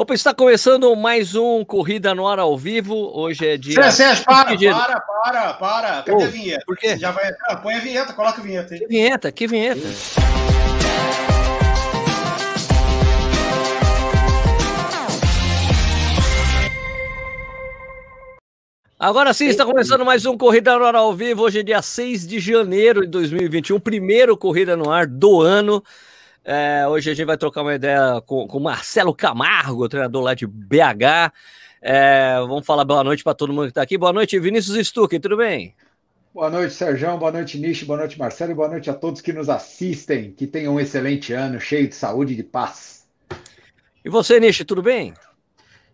Opa, está começando mais um Corrida no Ar ao vivo. Hoje é dia. Sérgio, para, para, para, para. Cadê oh, a vinheta? Por quê? Já vai... Ah, põe a vinheta, coloca a vinheta aí. Que vinheta? Que vinheta? Agora sim, está começando mais um Corrida no Ar ao vivo. Hoje é dia 6 de janeiro de 2021, primeiro Corrida no Ar do ano. É, hoje a gente vai trocar uma ideia com, com Marcelo Camargo, treinador lá de BH. É, vamos falar boa noite para todo mundo que está aqui. Boa noite, Vinícius Stuck, tudo bem? Boa noite, Sérgio. Boa noite, Nish. Boa noite, Marcelo. E boa noite a todos que nos assistem. Que tenham um excelente ano, cheio de saúde e de paz. E você, Nish, tudo bem?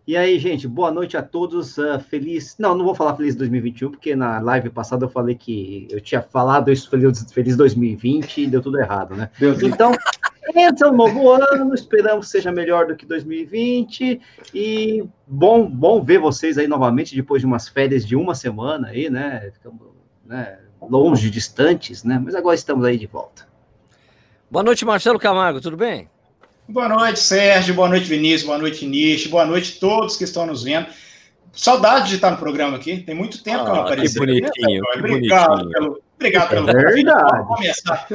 E aí, gente, boa noite a todos. Uh, feliz. Não, não vou falar feliz 2021, porque na live passada eu falei que eu tinha falado isso feliz, feliz 2020 e deu tudo errado, né? Deus então, entra um novo ano, esperamos que seja melhor do que 2020 e bom, bom ver vocês aí novamente depois de umas férias de uma semana aí, né? Ficamos né, longe, distantes, né? Mas agora estamos aí de volta. Boa noite, Marcelo Camargo, tudo bem? Boa noite, Sérgio. Boa noite, Vinícius. Boa noite, Nish. Boa noite a todos que estão nos vendo. Saudade de estar no programa aqui. Tem muito tempo ah, que eu não ah, apareci. Que bonitinho. Que obrigado bonitinho. pelo. Obrigado pelo. É verdade. Vamos começar.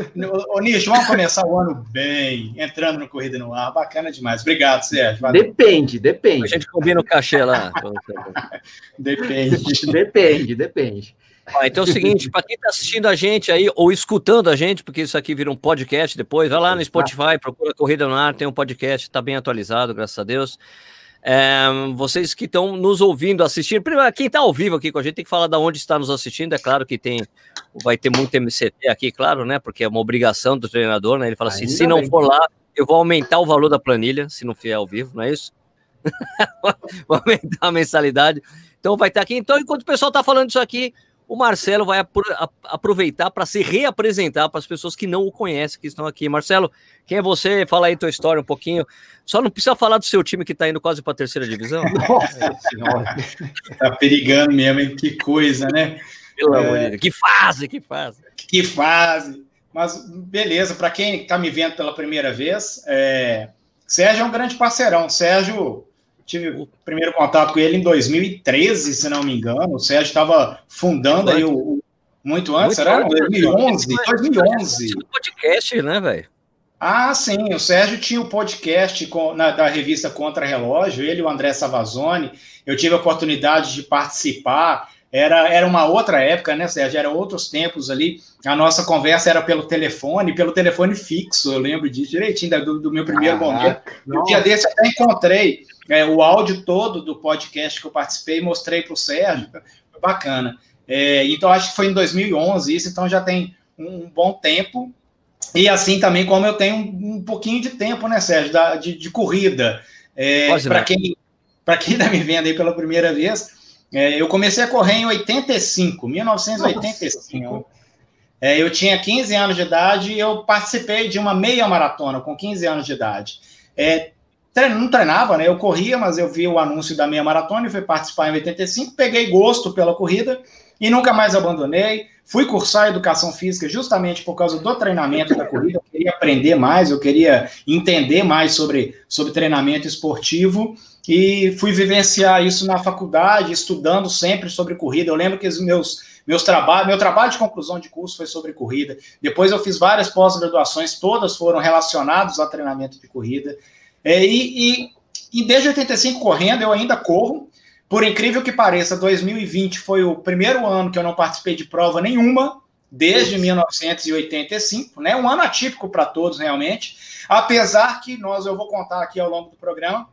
Ô, Nish, vamos começar o ano bem, entrando no Corrida no Ar. Bacana demais. Obrigado, Sérgio. Valeu. Depende, depende. A gente combina o cachê lá. depende. depende, depende. Ah, então é o seguinte, para quem está assistindo a gente aí, ou escutando a gente, porque isso aqui vira um podcast depois, vai lá no Spotify, procura Corrida no Ar, tem um podcast, está bem atualizado, graças a Deus. É, vocês que estão nos ouvindo, assistindo, primeiro, quem está ao vivo aqui com a gente tem que falar de onde está nos assistindo. É claro que tem, vai ter muito MCT aqui, claro, né? Porque é uma obrigação do treinador, né? Ele fala assim: se não for lá, eu vou aumentar o valor da planilha, se não for ao vivo, não é isso? vou aumentar a mensalidade. Então vai estar aqui. Então, enquanto o pessoal está falando isso aqui, o Marcelo vai aproveitar para se reapresentar para as pessoas que não o conhecem, que estão aqui. Marcelo, quem é você? Fala aí tua história um pouquinho. Só não precisa falar do seu time que está indo quase para a terceira divisão. Nossa senhora, tá perigando mesmo, hein? Que coisa, né? Pelo é... amor de Deus. Que fase, que fase. Que fase. Mas beleza, para quem está me vendo pela primeira vez, é... Sérgio é um grande parceirão. Sérgio tive o primeiro contato com ele em 2013, se não me engano. O Sérgio estava fundando aí o, muito antes, muito era 2011, 2011. podcast, né, velho? Ah, sim, o Sérgio tinha o podcast com, na, da revista Contra Relógio, ele e o André Savazone. Eu tive a oportunidade de participar. Era, era uma outra época, né, Sérgio? Eram outros tempos ali. A nossa conversa era pelo telefone, pelo telefone fixo, eu lembro disso direitinho, do, do meu primeiro ah, momento. Um dia desse até encontrei é, o áudio todo do podcast que eu participei e mostrei para o Sérgio, foi bacana. É, então, acho que foi em 2011 isso, então já tem um, bom tempo. E assim também como eu tenho um, um pouquinho de tempo, né, Sérgio, da, de, de corrida. É, para quem para quem está me vendo aí pela primeira vez, é, eu comecei a correr em 85, 1985. É, eu tinha 15 anos de idade e eu participei de uma meia maratona com 15 anos de idade. É, não treinava, né? Eu corria, mas eu vi o anúncio da meia maratona e fui participar em 85, peguei gosto pela corrida e nunca mais abandonei. Fui cursar educação física justamente por causa do treinamento da corrida. Eu queria aprender mais, eu queria entender mais sobre, sobre treinamento esportivo e fui vivenciar isso na faculdade, estudando sempre sobre corrida. Eu lembro que os meus meus trabalhos, meu trabalho de conclusão de curso foi sobre corrida. Depois eu fiz várias pós-graduações, todas foram relacionadas a treinamento de corrida. É, e, e, e desde 85 correndo, eu ainda corro. Por incrível que pareça, 2020 foi o primeiro ano que eu não participei de prova nenhuma, desde 1985, né? Um ano atípico para todos, realmente. Apesar que nós, eu vou contar aqui ao longo do programa,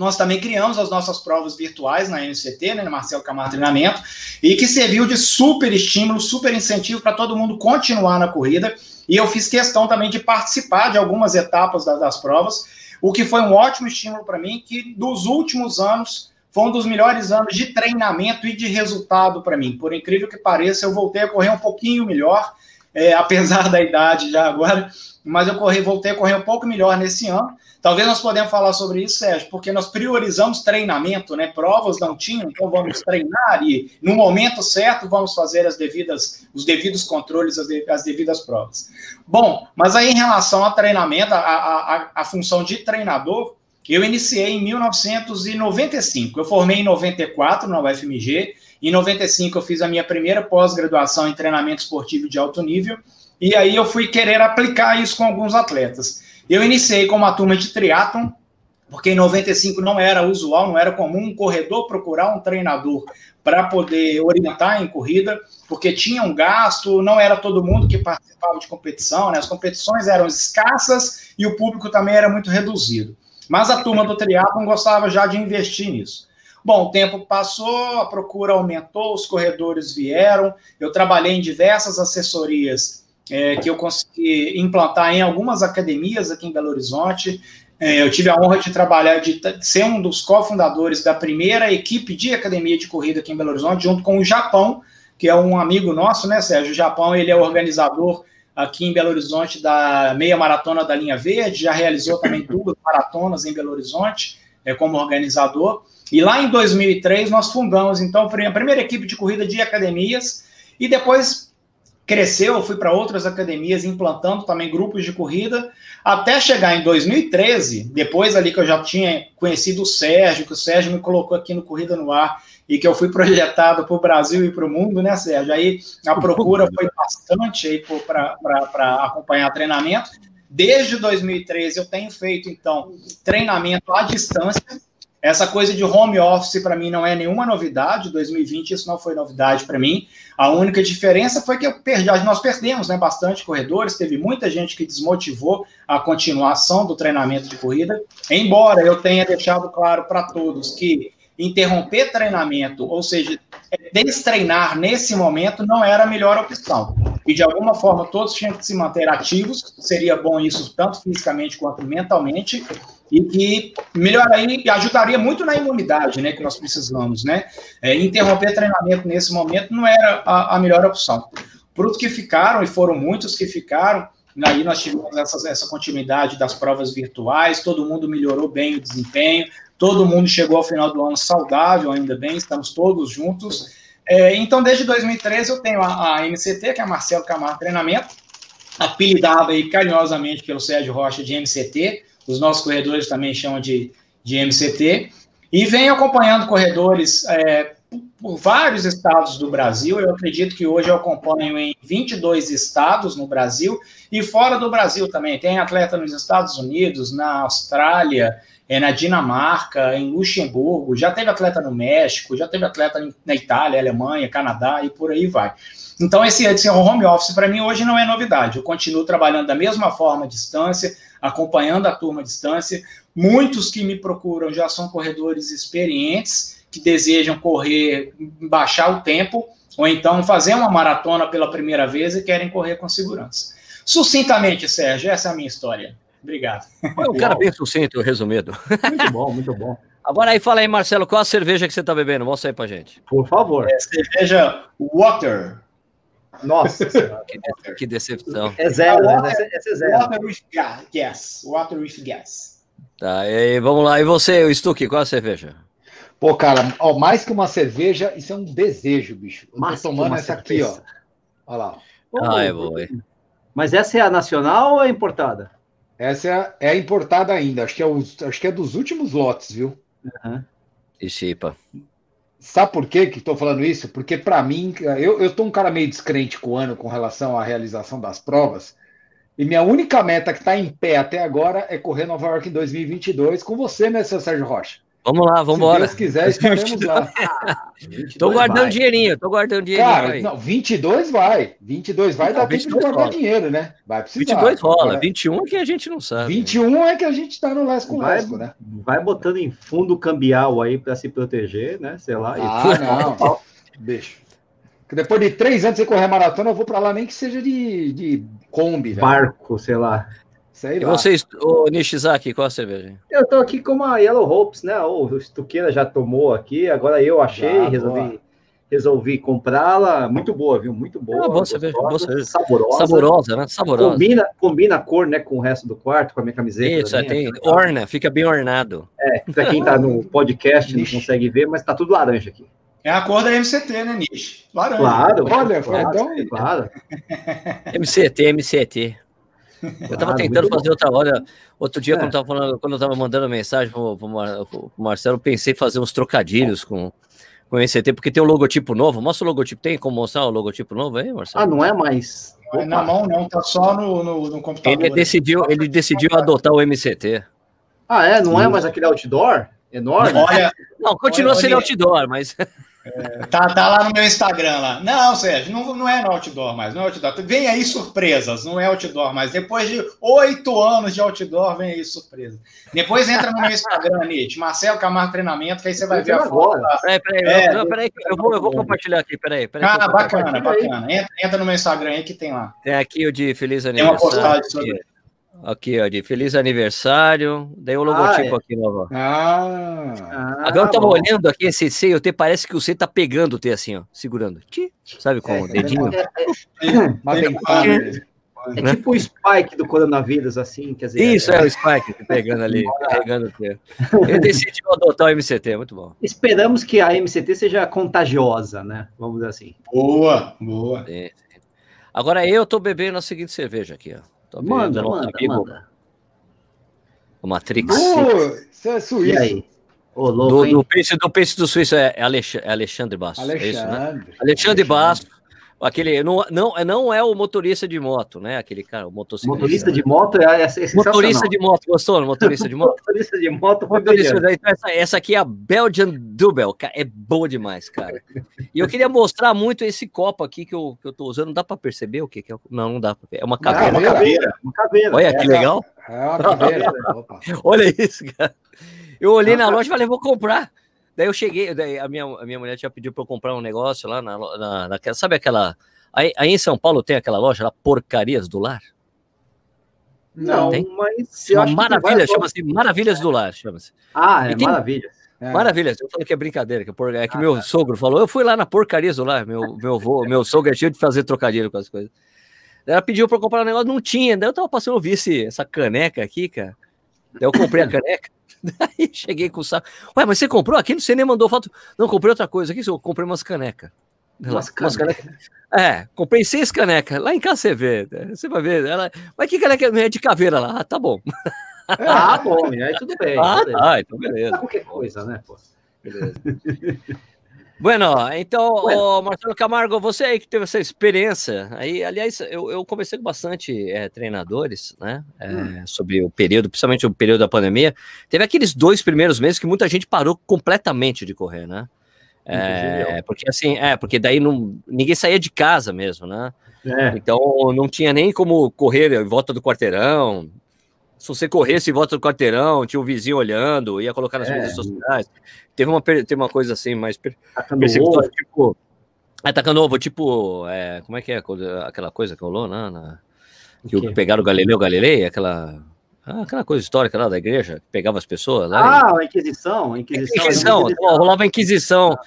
nós também criamos as nossas provas virtuais na NCT, né, no Marcelo Camargo Treinamento, e que serviu de super estímulo, super incentivo para todo mundo continuar na corrida. E eu fiz questão também de participar de algumas etapas das, das provas o que foi um ótimo estímulo para mim, que dos últimos anos foi um dos melhores anos de treinamento e de resultado para mim. Por incrível que pareça, eu voltei a correr um pouquinho melhor, é, apesar da idade já agora, mas eu corri, voltei a correr um pouco melhor nesse ano. Talvez nós podemos falar sobre isso, Sérgio, porque nós priorizamos treinamento, né? Provas não tinham, então vamos treinar e no momento certo vamos fazer as devidas, os devidos controles, as, de, as devidas provas. Bom, mas aí em relação ao treinamento, a, a, a função de treinador, eu iniciei em 1995. Eu formei em 94 na UFMG. Em 95 eu fiz a minha primeira pós-graduação em treinamento esportivo de alto nível. E aí eu fui querer aplicar isso com alguns atletas. Eu iniciei com uma turma de triatlon, porque em 95 não era usual, não era comum um corredor procurar um treinador para poder orientar em corrida, porque tinha um gasto, não era todo mundo que participava de competição, né? as competições eram escassas e o público também era muito reduzido. Mas a turma do triatlon gostava já de investir nisso. Bom, o tempo passou, a procura aumentou, os corredores vieram, eu trabalhei em diversas assessorias é, que eu consegui implantar em algumas academias aqui em Belo Horizonte, é, eu tive a honra de trabalhar, de ser um dos cofundadores da primeira equipe de academia de corrida aqui em Belo Horizonte, junto com o Japão, que é um amigo nosso, né, Sérgio? O Japão, ele é organizador aqui em Belo Horizonte da meia maratona da linha verde, já realizou também duas maratonas em Belo Horizonte, é, como organizador. E lá em 2003 nós fundamos, então, a primeira equipe de corrida de academias, e depois cresceu, fui para outras academias implantando também grupos de corrida, até chegar em 2013, depois ali que eu já tinha conhecido o Sérgio, que o Sérgio me colocou aqui no Corrida no Ar, e que eu fui projetado para o Brasil e para o mundo, né, Sérgio? Aí a procura foi bastante aí para acompanhar treinamento. Desde 2013 eu tenho feito, então, treinamento à distância, essa coisa de home office para mim não é nenhuma novidade. 2020 isso não foi novidade para mim. A única diferença foi que eu perdi, nós perdemos né, bastante corredores, teve muita gente que desmotivou a continuação do treinamento de corrida. Embora eu tenha deixado claro para todos que interromper treinamento, ou seja, destreinar nesse momento não era a melhor opção. E de alguma forma todos tinham que se manter ativos, seria bom isso tanto fisicamente quanto mentalmente e que melhoraria e ajudaria muito na imunidade, né, que nós precisamos, né? É, interromper treinamento nesse momento não era a, a melhor opção. Para os que ficaram, e foram muitos que ficaram, aí nós tivemos essa, essa continuidade das provas virtuais, todo mundo melhorou bem o desempenho, todo mundo chegou ao final do ano saudável, ainda bem, estamos todos juntos. É, então, desde 2013, eu tenho a, a MCT, que é Marcelo Camargo Treinamento, apelidada aí carinhosamente pelo Sérgio Rocha de MCT, os nossos corredores também chamam de, de MCT, e venho acompanhando corredores é, por vários estados do Brasil. Eu acredito que hoje eu acompanho em 22 estados no Brasil e fora do Brasil também. Tem atleta nos Estados Unidos, na Austrália, é, na Dinamarca, em Luxemburgo, já teve atleta no México, já teve atleta na Itália, Alemanha, Canadá e por aí vai. Então, esse, esse home office para mim hoje não é novidade. Eu continuo trabalhando da mesma forma à distância, acompanhando a turma à distância. Muitos que me procuram já são corredores experientes que desejam correr, baixar o tempo, ou então fazer uma maratona pela primeira vez e querem correr com segurança. Sucintamente, Sérgio, essa é a minha história. Obrigado. Foi um cara bem sucinto, resumido. Muito bom, muito bom. Agora aí, fala aí, Marcelo, qual a cerveja que você está bebendo? Mostra aí pra gente. Por favor. É cerveja Water. Nossa que, que, decepção. É zero, né? water, né? Essa é zero. Water with gas. Water with gas. Tá, e vamos lá. E você, o Stuque, qual a cerveja? Pô, cara, ó, mais que uma cerveja, isso é um desejo, bicho. Eu tô tomando essa cerveja. aqui, ó. Olha lá. ah, é boa. Mas essa é a nacional ou é importada? Essa é a, é a importada ainda. Acho que é, os, acho que é dos últimos lotes, viu? Uhum. E chipa. Sabe por quê que estou falando isso? Porque, para mim, eu, tô um cara meio descrente com o ano com relação à realização das provas. E minha única meta que está em pé até agora é correr Nova York em 2022 com você, né, seu Sérgio Rocha? Vamos lá, vamos embora. Se Deus quiser, estaremos lá. tô guardando vai. dinheirinho, tô guardando dinheirinho. Cara, aí. não, 22 vai. 2022 vai não, dar tempo de guardar rola. dinheiro, né? Vai precisar. 22 rola, Agora, 21 é que a gente não sabe. 21 é que a gente tá no lesco com vai, lesco, né? Vai botando em fundo cambial aí para se proteger, né? Sei lá. Ah, não. Deixa. Depois de três anos sem correr maratona, eu vou para lá nem que seja de, de Kombi. Barco, sei lá. Sei e lá. vocês, o Nishizaki, qual a cerveja? Eu tô aqui com uma Yellow Hopes, né? O Stuqueira já tomou aqui, agora eu achei, resolvi, resolvi comprá-la. Muito boa, viu? Muito boa. Ah, boa cerveja, boa cerveja. Saborosa. Saborosa, né? Saborosa. Combina, combina a cor, né, com o resto do quarto, com a minha camiseta. Isso, é, tem orna, fica bem ornado. É, pra quem tá no podcast não consegue ver, mas tá tudo laranja aqui. É a cor da MCT, né, Nish? Laranja. Claro, olha, claro, então... claro. MCT, MCT. Eu estava ah, tentando fazer outra hora. Outro dia, é. quando, eu tava falando, quando eu estava mandando mensagem para o Marcelo, pensei em fazer uns trocadilhos com, com esse ET, porque tem um logotipo novo. Mostra o logotipo. Tem como mostrar o logotipo novo aí, Marcelo? Ah, não é mais. É na mão, não, tá só no, no, no computador. Ele decidiu, ele decidiu adotar o MCT. Ah, é? Não é mais aquele outdoor? Enorme? Olha, não, continua olha, sendo outdoor, mas. É, tá, tá lá no meu Instagram lá. Não, Sérgio, não, não é no outdoor mais, não é outdoor. Vem aí surpresas, não é outdoor mais. Depois de oito anos de outdoor, vem aí surpresa. Depois entra no meu Instagram, Nietzsche, Marcelo Camargo Treinamento, que aí você vai ver a foto. Peraí, peraí, é, não, peraí, eu vou, eu vou compartilhar aqui, peraí. peraí ah, bacana, bacana. Entra, entra, no meu Instagram aí que tem lá. Tem aqui o de Feliz Aniversário. Tem uma postagem sobre Aqui, ó, de feliz aniversário. Daí o logotipo ah, é. aqui, novo. Ah, Agora eu tava bom. olhando aqui esse C, o T parece que o C tá pegando o T assim, ó, segurando. Sabe com é, o dedinho? É, é, é, é tipo o Spike do coronavírus, assim, quer dizer. Isso, é, o Spike pegando ali, carregando o T. Ele decidiu adotar o MCT, muito bom. Esperamos que a MCT seja contagiosa, né? Vamos dizer assim. Boa, boa. Agora eu tô bebendo a seguinte cerveja aqui, ó. Tô manda, manda, manda. O Matrix. isso é suíço. E aí? Ô, louco, do, do, peixe, do peixe do Suíço é, é Alexandre, é Alexandre. É isso, né? Alexandre, Alexandre Basso Aquele não, não, não é o motorista de moto, né? Aquele cara, o motociclista. Motorista de moto é, é Motorista de moto, gostou? Motorista de moto? motorista de moto foi motorista, então essa, essa aqui é a Belgian Double, é boa demais, cara. E eu queria mostrar muito esse copo aqui que eu, que eu tô usando. Não dá para perceber o que, que é? Não, não dá para ver. É uma caveira. É uma caveira. Uma caveira. Olha que legal. É uma caveira. Olha isso, cara. Eu olhei na loja e falei, vou comprar. Daí eu cheguei, daí a minha, a minha mulher tinha pedido para eu comprar um negócio lá na, na, naquela, sabe aquela. Aí, aí, em São Paulo tem aquela loja lá, Porcarias do Lar? Não, tem? mas. Uma maravilha, chama-se Maravilhas do Lar, chama-se. Ah, é tem... Maravilhas. É. Maravilhas, eu falo que é brincadeira, que, é, é que ah, meu tá. sogro falou, eu fui lá na porcaria do lar, meu, meu, vô, meu sogro é cheio de fazer trocadilho com as coisas. Ela pediu para eu comprar um negócio, não tinha, daí eu tava passando, eu vi esse, essa caneca aqui, cara, daí eu comprei a caneca, Daí cheguei com o saco. Ué, mas você comprou aquilo? Você nem mandou foto. Não, comprei outra coisa aqui, eu comprei umas canecas. Umas canecas. É, comprei seis canecas. Lá em casa você vê. Né? Você vai ver. Ela... Mas que caneca é de caveira lá? Ah, tá bom. Ah, bom, aí tudo bem. Ah, tá, então beleza. Qualquer coisa, né, pô? Beleza. Bueno, então, bueno. Marcelo Camargo, você aí que teve essa experiência, aí, aliás, eu, eu conversei com bastante é, treinadores, né, é, hum. sobre o período, principalmente o período da pandemia. Teve aqueles dois primeiros meses que muita gente parou completamente de correr, né? É, porque assim, é, porque daí não, ninguém saía de casa mesmo, né? É. Então não tinha nem como correr em volta do quarteirão, se você corresse em volta do quarteirão, tinha um vizinho olhando, ia colocar nas é. mídias sociais. Teve uma, teve uma coisa assim, mais persecutória, tipo. Atacando ovo, tipo. É, como é que é aquela coisa que rolou, né? Na, que pegaram o Galileu Galilei, aquela. Ah, aquela coisa histórica lá da igreja, que pegava as pessoas lá. Ah, e... a Inquisição. A Inquisição, Inquisição, Inquisição. rolava a Inquisição.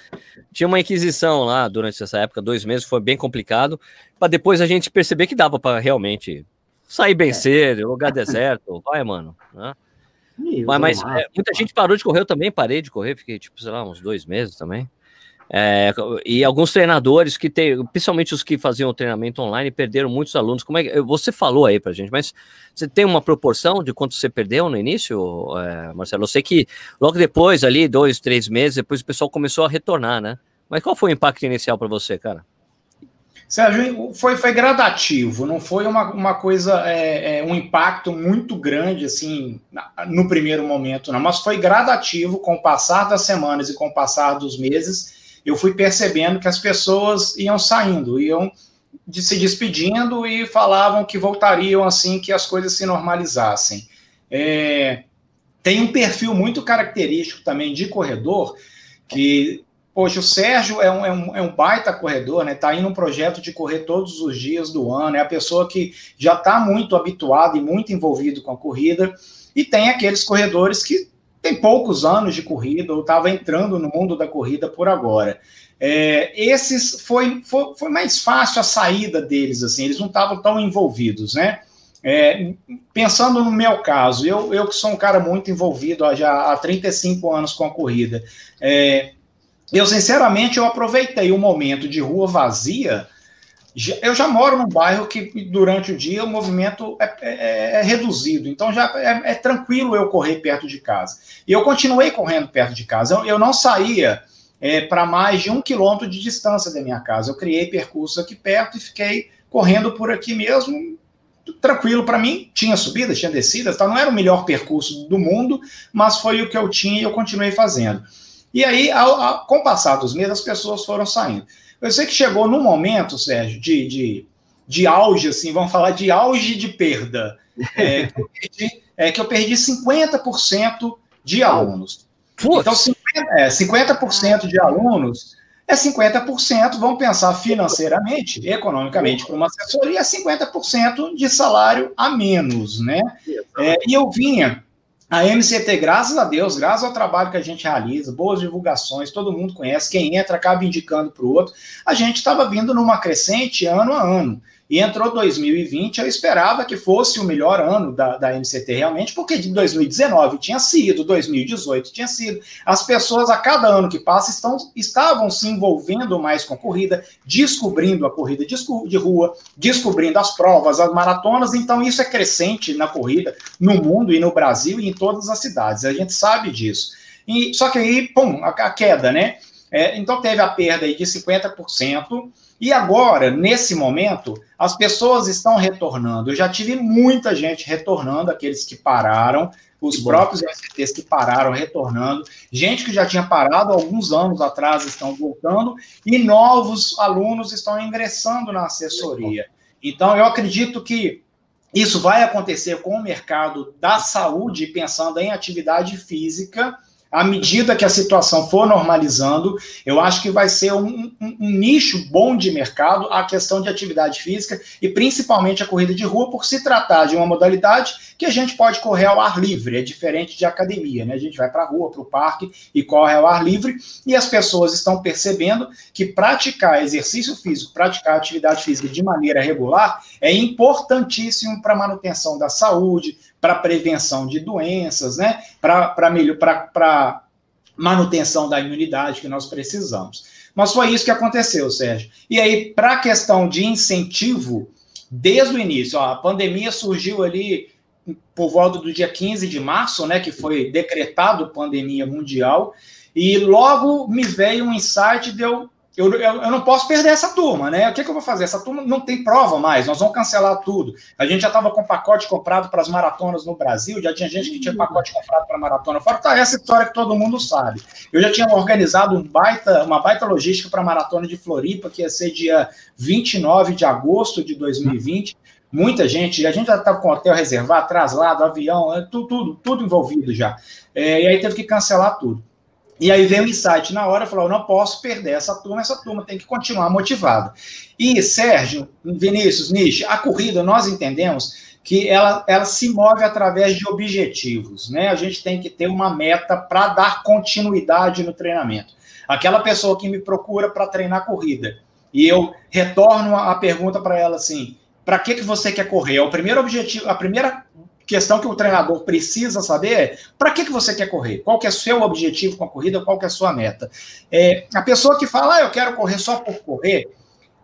Tinha uma Inquisição lá durante essa época, dois meses, foi bem complicado, para depois a gente perceber que dava para realmente sair bem é. cedo, lugar deserto, vai, mano. Né? mas, mas é, muita gente parou de correr, eu também parei de correr, fiquei, tipo, sei lá, uns dois meses também. É, e alguns treinadores que tem, principalmente os que faziam o treinamento online, perderam muitos alunos. Como é que você falou aí pra gente, mas você tem uma proporção de quanto você perdeu no início, é, Marcelo? Eu sei que logo depois, ali, dois, três meses, depois o pessoal começou a retornar, né? Mas qual foi o impacto inicial para você, cara? Sérgio, foi, foi gradativo, não foi uma, uma coisa, é, é, um impacto muito grande, assim, no primeiro momento, não, mas foi gradativo com o passar das semanas e com o passar dos meses, eu fui percebendo que as pessoas iam saindo, iam de, se despedindo e falavam que voltariam assim que as coisas se normalizassem. É, tem um perfil muito característico também de corredor, que Poxa, o Sérgio é um, é um, é um baita corredor, né? Está indo um projeto de correr todos os dias do ano, é a pessoa que já está muito habituada e muito envolvido com a corrida, e tem aqueles corredores que têm poucos anos de corrida ou estava entrando no mundo da corrida por agora. É, esses foi, foi, foi, mais fácil a saída deles, assim, eles não estavam tão envolvidos, né? É, pensando no meu caso, eu, eu que sou um cara muito envolvido já há 35 anos com a corrida, é, eu, sinceramente, eu aproveitei o momento de rua vazia eu já moro num bairro que durante o dia o movimento é, é, é reduzido, então já é, é, tranquilo eu correr perto de casa. E eu continuei correndo perto de casa. Eu, eu não saía é, para mais de um quilômetro de distância da minha casa. Eu criei percurso aqui perto e fiquei correndo por aqui mesmo, tranquilo para mim. Tinha subidas, tinha descidas, tá? não era o melhor percurso do mundo, mas foi o que eu tinha e eu continuei fazendo. E aí, ao, ao, com o passar dos meses, as pessoas foram saindo. Eu sei que chegou num momento, Sérgio, de, de, de auge, assim, vamos falar de auge de perda, é, que, eu perdi, é, que eu perdi 50% de alunos. Putz. Então, 50%, é, 50% de alunos é 50%, vamos pensar financeiramente, economicamente, para uma assessoria, é 50% de salário a menos, né? É, e eu vinha a MCT, graças a Deus, graças ao trabalho que a gente realiza, boas divulgações, todo mundo conhece, quem entra acaba indicando para o outro. A gente estava vindo numa crescente ano a ano. E entrou 2020, eu esperava que fosse o melhor ano da, da MCT realmente, porque de 2019 tinha sido, 2018 tinha sido. As pessoas, a cada ano que passa, estão, estavam se envolvendo mais com a corrida, descobrindo a corrida de, rua, descobrindo as provas, as maratonas, então isso é crescente na corrida, no mundo e no Brasil e em todas as cidades, a gente sabe disso. E, só que aí, pum, a, a queda, né? É, então teve a perda aí de 50%, e agora, nesse momento, as pessoas estão retornando. Eu já tive muita gente retornando, aqueles que pararam, os que próprios MCTs que pararam retornando, gente que já tinha parado alguns anos atrás estão voltando, e novos alunos estão ingressando na assessoria. Então, eu acredito que isso vai acontecer com o mercado da saúde, pensando em atividade física à medida que a situação for normalizando, eu acho que vai ser um, um, um, nicho bom de mercado a questão de atividade física e principalmente a corrida de rua, por se tratar de uma modalidade que a gente pode correr ao ar livre, é diferente de academia, né? A gente vai para a rua, para o parque e corre ao ar livre, e as pessoas estão percebendo que praticar exercício físico, praticar atividade física de maneira regular é importantíssimo para a manutenção da saúde, para prevenção de doenças, né? Para manutenção da imunidade que nós precisamos. Mas foi isso que aconteceu, Sérgio. E aí, para a questão de incentivo, desde o início, ó, a pandemia surgiu ali por volta do dia 15 de março, né, que foi decretado pandemia mundial, e logo me veio um insight de eu eu, eu, eu, não posso perder essa turma, né? O que, que, eu vou fazer? Essa turma não tem prova mais, nós vamos cancelar tudo. A gente já estava com pacote comprado para as maratonas no Brasil, já tinha gente que tinha pacote comprado para maratona fora. Tá, essa história que todo mundo sabe. Eu já tinha organizado um baita, uma baita logística para a maratona de Floripa, que ia ser dia 29 de agosto de 2020. Muita gente, a gente já estava com hotel reservado, traslado, avião, tudo, tudo, tudo envolvido já. É, e aí teve que cancelar tudo. E aí veio o insight na hora, falou, não posso perder essa turma, essa turma tem que continuar motivada. E, Sérgio, Vinícius, Nish, a corrida, nós entendemos que ela, ela se move através de objetivos, né? A gente tem que ter uma meta para dar continuidade no treinamento. Aquela pessoa que me procura para treinar corrida, e eu retorno a pergunta para ela assim, para que, que você quer correr? É o primeiro objetivo, a primeira questão que o treinador precisa saber é para que, que você quer correr? Qual que é o seu objetivo com a corrida? Qual que é a sua meta? É, a pessoa que fala, ah, eu quero correr só por correr,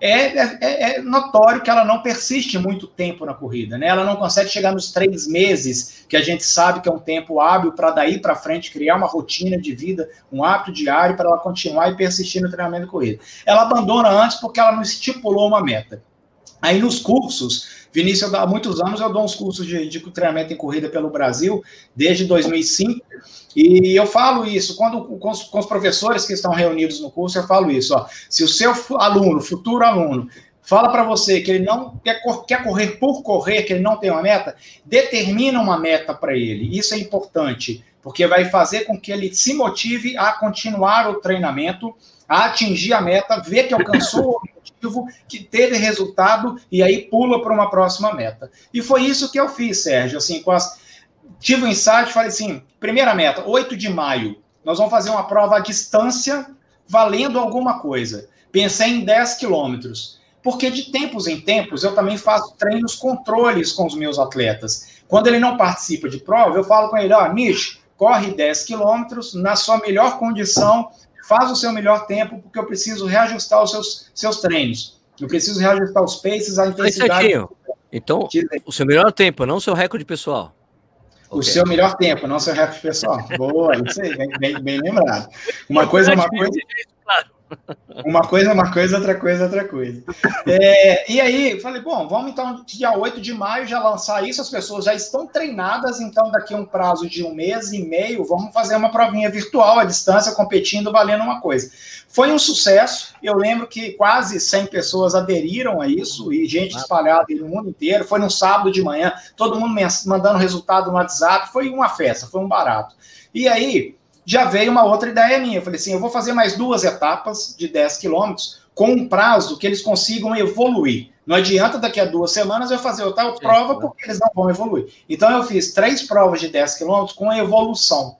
é, é, é, notório que ela não persiste muito tempo na corrida, né? Ela não consegue chegar nos três meses, que a gente sabe que é um tempo hábil para daí para frente criar uma rotina de vida, um hábito diário para ela continuar e persistir no treinamento de corrida. Ela abandona antes porque ela não estipulou uma meta. Aí nos cursos, Vinícius, há muitos anos eu dou uns cursos de, de treinamento em corrida pelo Brasil, desde 2005, e eu falo isso, quando com os, com os, professores que estão reunidos no curso, eu falo isso, ó, se o seu aluno, futuro aluno, fala para você que ele não quer, quer correr por correr, que ele não tem uma meta, determina uma meta para ele, isso é importante, porque vai fazer com que ele se motive a continuar o treinamento, a atingir a meta, ver que alcançou objetivo, que teve resultado e aí pula para uma próxima meta. E foi isso que eu fiz, Sérgio. Assim, as... tive um insight, falei assim: primeira meta, 8 de maio, nós vamos fazer uma prova à distância valendo alguma coisa. Pensei em 10 quilômetros. Porque de tempos em tempos eu também faço treinos controles com os meus atletas. Quando ele não participa de prova, eu falo com ele: ó, oh, Nish, corre 10 quilômetros na sua melhor condição faz o seu melhor tempo, porque eu preciso reajustar os seus, seus treinos. Eu preciso reajustar os paces, a intensidade. Então, o seu melhor tempo, não o seu recorde pessoal. O okay. seu melhor tempo, não o seu recorde pessoal. Boa, isso aí, bem, bem, bem lembrado. Uma coisa é uma coisa. Uma coisa uma coisa, outra coisa outra coisa. É, e aí, falei, bom, vamos então, dia 8 de maio, já lançar isso, as pessoas já estão treinadas, então daqui a um prazo de um mês e meio, vamos fazer uma provinha virtual à distância, competindo, valendo uma coisa. Foi um sucesso, eu lembro que quase 100 pessoas aderiram a isso, e gente espalhada no mundo inteiro, foi no sábado de manhã, todo mundo mandando resultado no WhatsApp, foi uma festa, foi um barato. E aí, já veio uma outra ideia minha. Eu falei assim: eu vou fazer mais duas etapas de 10 quilômetros com um prazo que eles consigam evoluir. Não adianta daqui a duas semanas eu fazer outra prova porque eles não vão evoluir. Então eu fiz três provas de 10 quilômetros com evolução.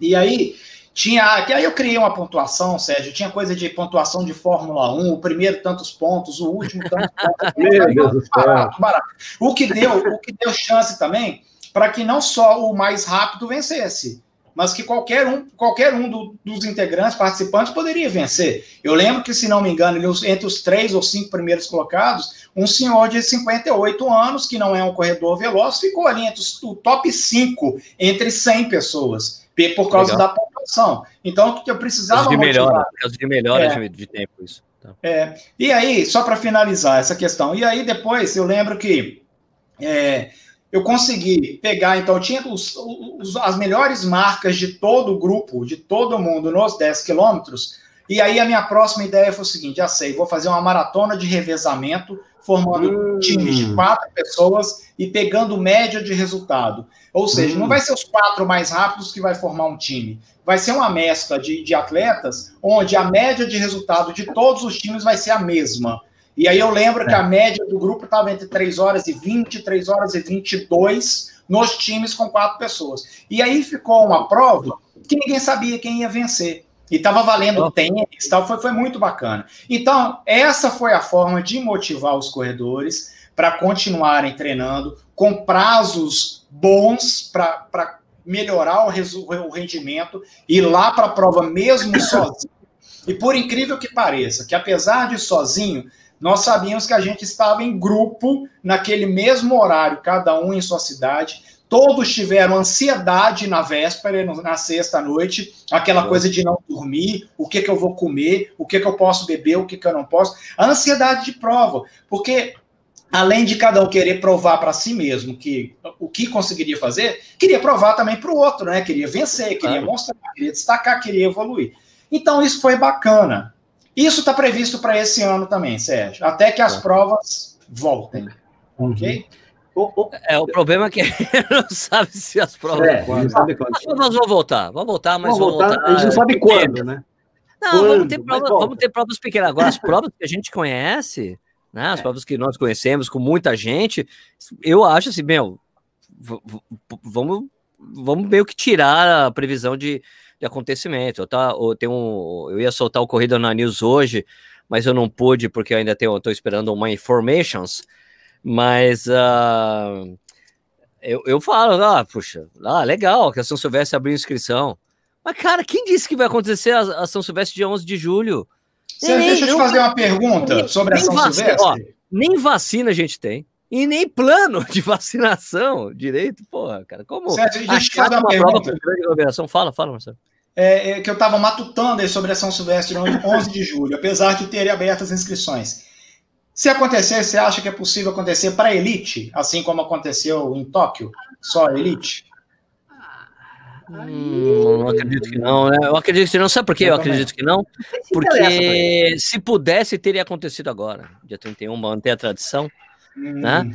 E aí tinha, que aí eu criei uma pontuação, Sérgio, tinha coisa de pontuação de Fórmula 1, o primeiro tantos pontos, o último tantos pontos. Meu Deus barato, barato. O que deu, o que deu chance também para que não só o mais rápido vencesse, mas que qualquer um, qualquer um do, dos integrantes, participantes, poderia vencer. Eu lembro que, se não me engano, entre os três ou cinco primeiros colocados, um senhor de 58 anos, que não é um corredor veloz, ficou ali entre os, o top 5 entre 100 pessoas, por causa Legal. da pontuação. Então, eu precisava. Caso de melhora, caso de melhora é, de, de tempo, isso. Tá. É, e aí, só para finalizar essa questão, e aí depois eu lembro que. É, eu consegui pegar, então, tinha os, os, as melhores marcas de todo o grupo, de todo mundo, nos 10 quilômetros. E aí a minha próxima ideia foi o seguinte: já sei, vou fazer uma maratona de revezamento, formando hum. times de quatro pessoas e pegando média de resultado. Ou seja, hum. não vai ser os quatro mais rápidos que vai formar um time. Vai ser uma mescla de, de atletas, onde a média de resultado de todos os times vai ser a mesma. E aí eu lembro é. que a média do grupo estava entre 3 horas e 20, 3 horas e 22 nos times com quatro pessoas. E aí ficou uma prova que ninguém sabia quem ia vencer. E estava valendo tênis, tal, foi, foi muito bacana. Então, essa foi a forma de motivar os corredores para continuarem treinando com prazos bons para melhorar o, o rendimento, ir lá para a prova mesmo sozinho. E por incrível que pareça, que apesar de sozinho, nós sabíamos que a gente estava em grupo naquele mesmo horário, cada um em sua cidade. Todos tiveram ansiedade na véspera, na sexta noite, aquela coisa de não dormir, o que, que eu vou comer, o que, que eu posso beber, o que, que eu não posso. A ansiedade de prova, porque além de cada um querer provar para si mesmo que o que conseguiria fazer, queria provar também para o outro, né? Queria vencer, queria claro. mostrar, queria destacar, queria evoluir. Então isso foi bacana. Isso está previsto para esse ano também, Sérgio, até que as é. provas voltem. Uhum. Ok? É, o problema é que não sabe se as provas. É, não sabe quando. Nós vamos voltar, vamos voltar, mas vamos voltar. voltar a gente não sabe quando, né? Não, quando, vamos, ter prova, vamos ter provas pequenas. Agora, as provas que a gente conhece, né? As é. provas que nós conhecemos com muita gente, eu acho assim, meu, vamos, vamos meio que tirar a previsão de, de acontecimento. Eu, tá, eu, tenho um, eu ia soltar o Corrida na News hoje, mas eu não pude porque eu ainda estou esperando uma informations. Mas uh, eu, eu falo, ah, puxa, ah, legal que a São Silvestre abriu inscrição. Mas, cara, quem disse que vai acontecer a, a São Silvestre dia 11 de julho? Você, nem, deixa eu te fazer uma pergunta nem, sobre a São vacina, Silvestre. Ó, nem vacina a gente tem. E nem plano de vacinação direito, porra, cara. Como certo, deixa eu te fazer uma, pergunta. Prova Fala, fala, Marcelo. É, é, que eu estava matutando sobre a São Silvestre no 11 de julho, apesar de terem aberto as inscrições. Se acontecer, você acha que é possível acontecer para a elite, assim como aconteceu em Tóquio? Só a elite? Hum, não acredito que não, né? Eu acredito que não. Sabe por quê? Eu, eu acredito que não? Porque se pudesse, teria acontecido agora. Dia 31, manter a tradição. Hum. Né?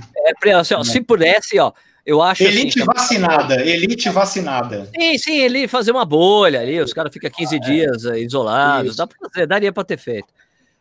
É, assim, ó, se pudesse, ó, eu acho elite assim, vacinada, elite vacinada. Sim, sim, ele fazer uma bolha ali, os caras ficam 15 ah, dias é. isolados, dá pra fazer, daria para ter feito.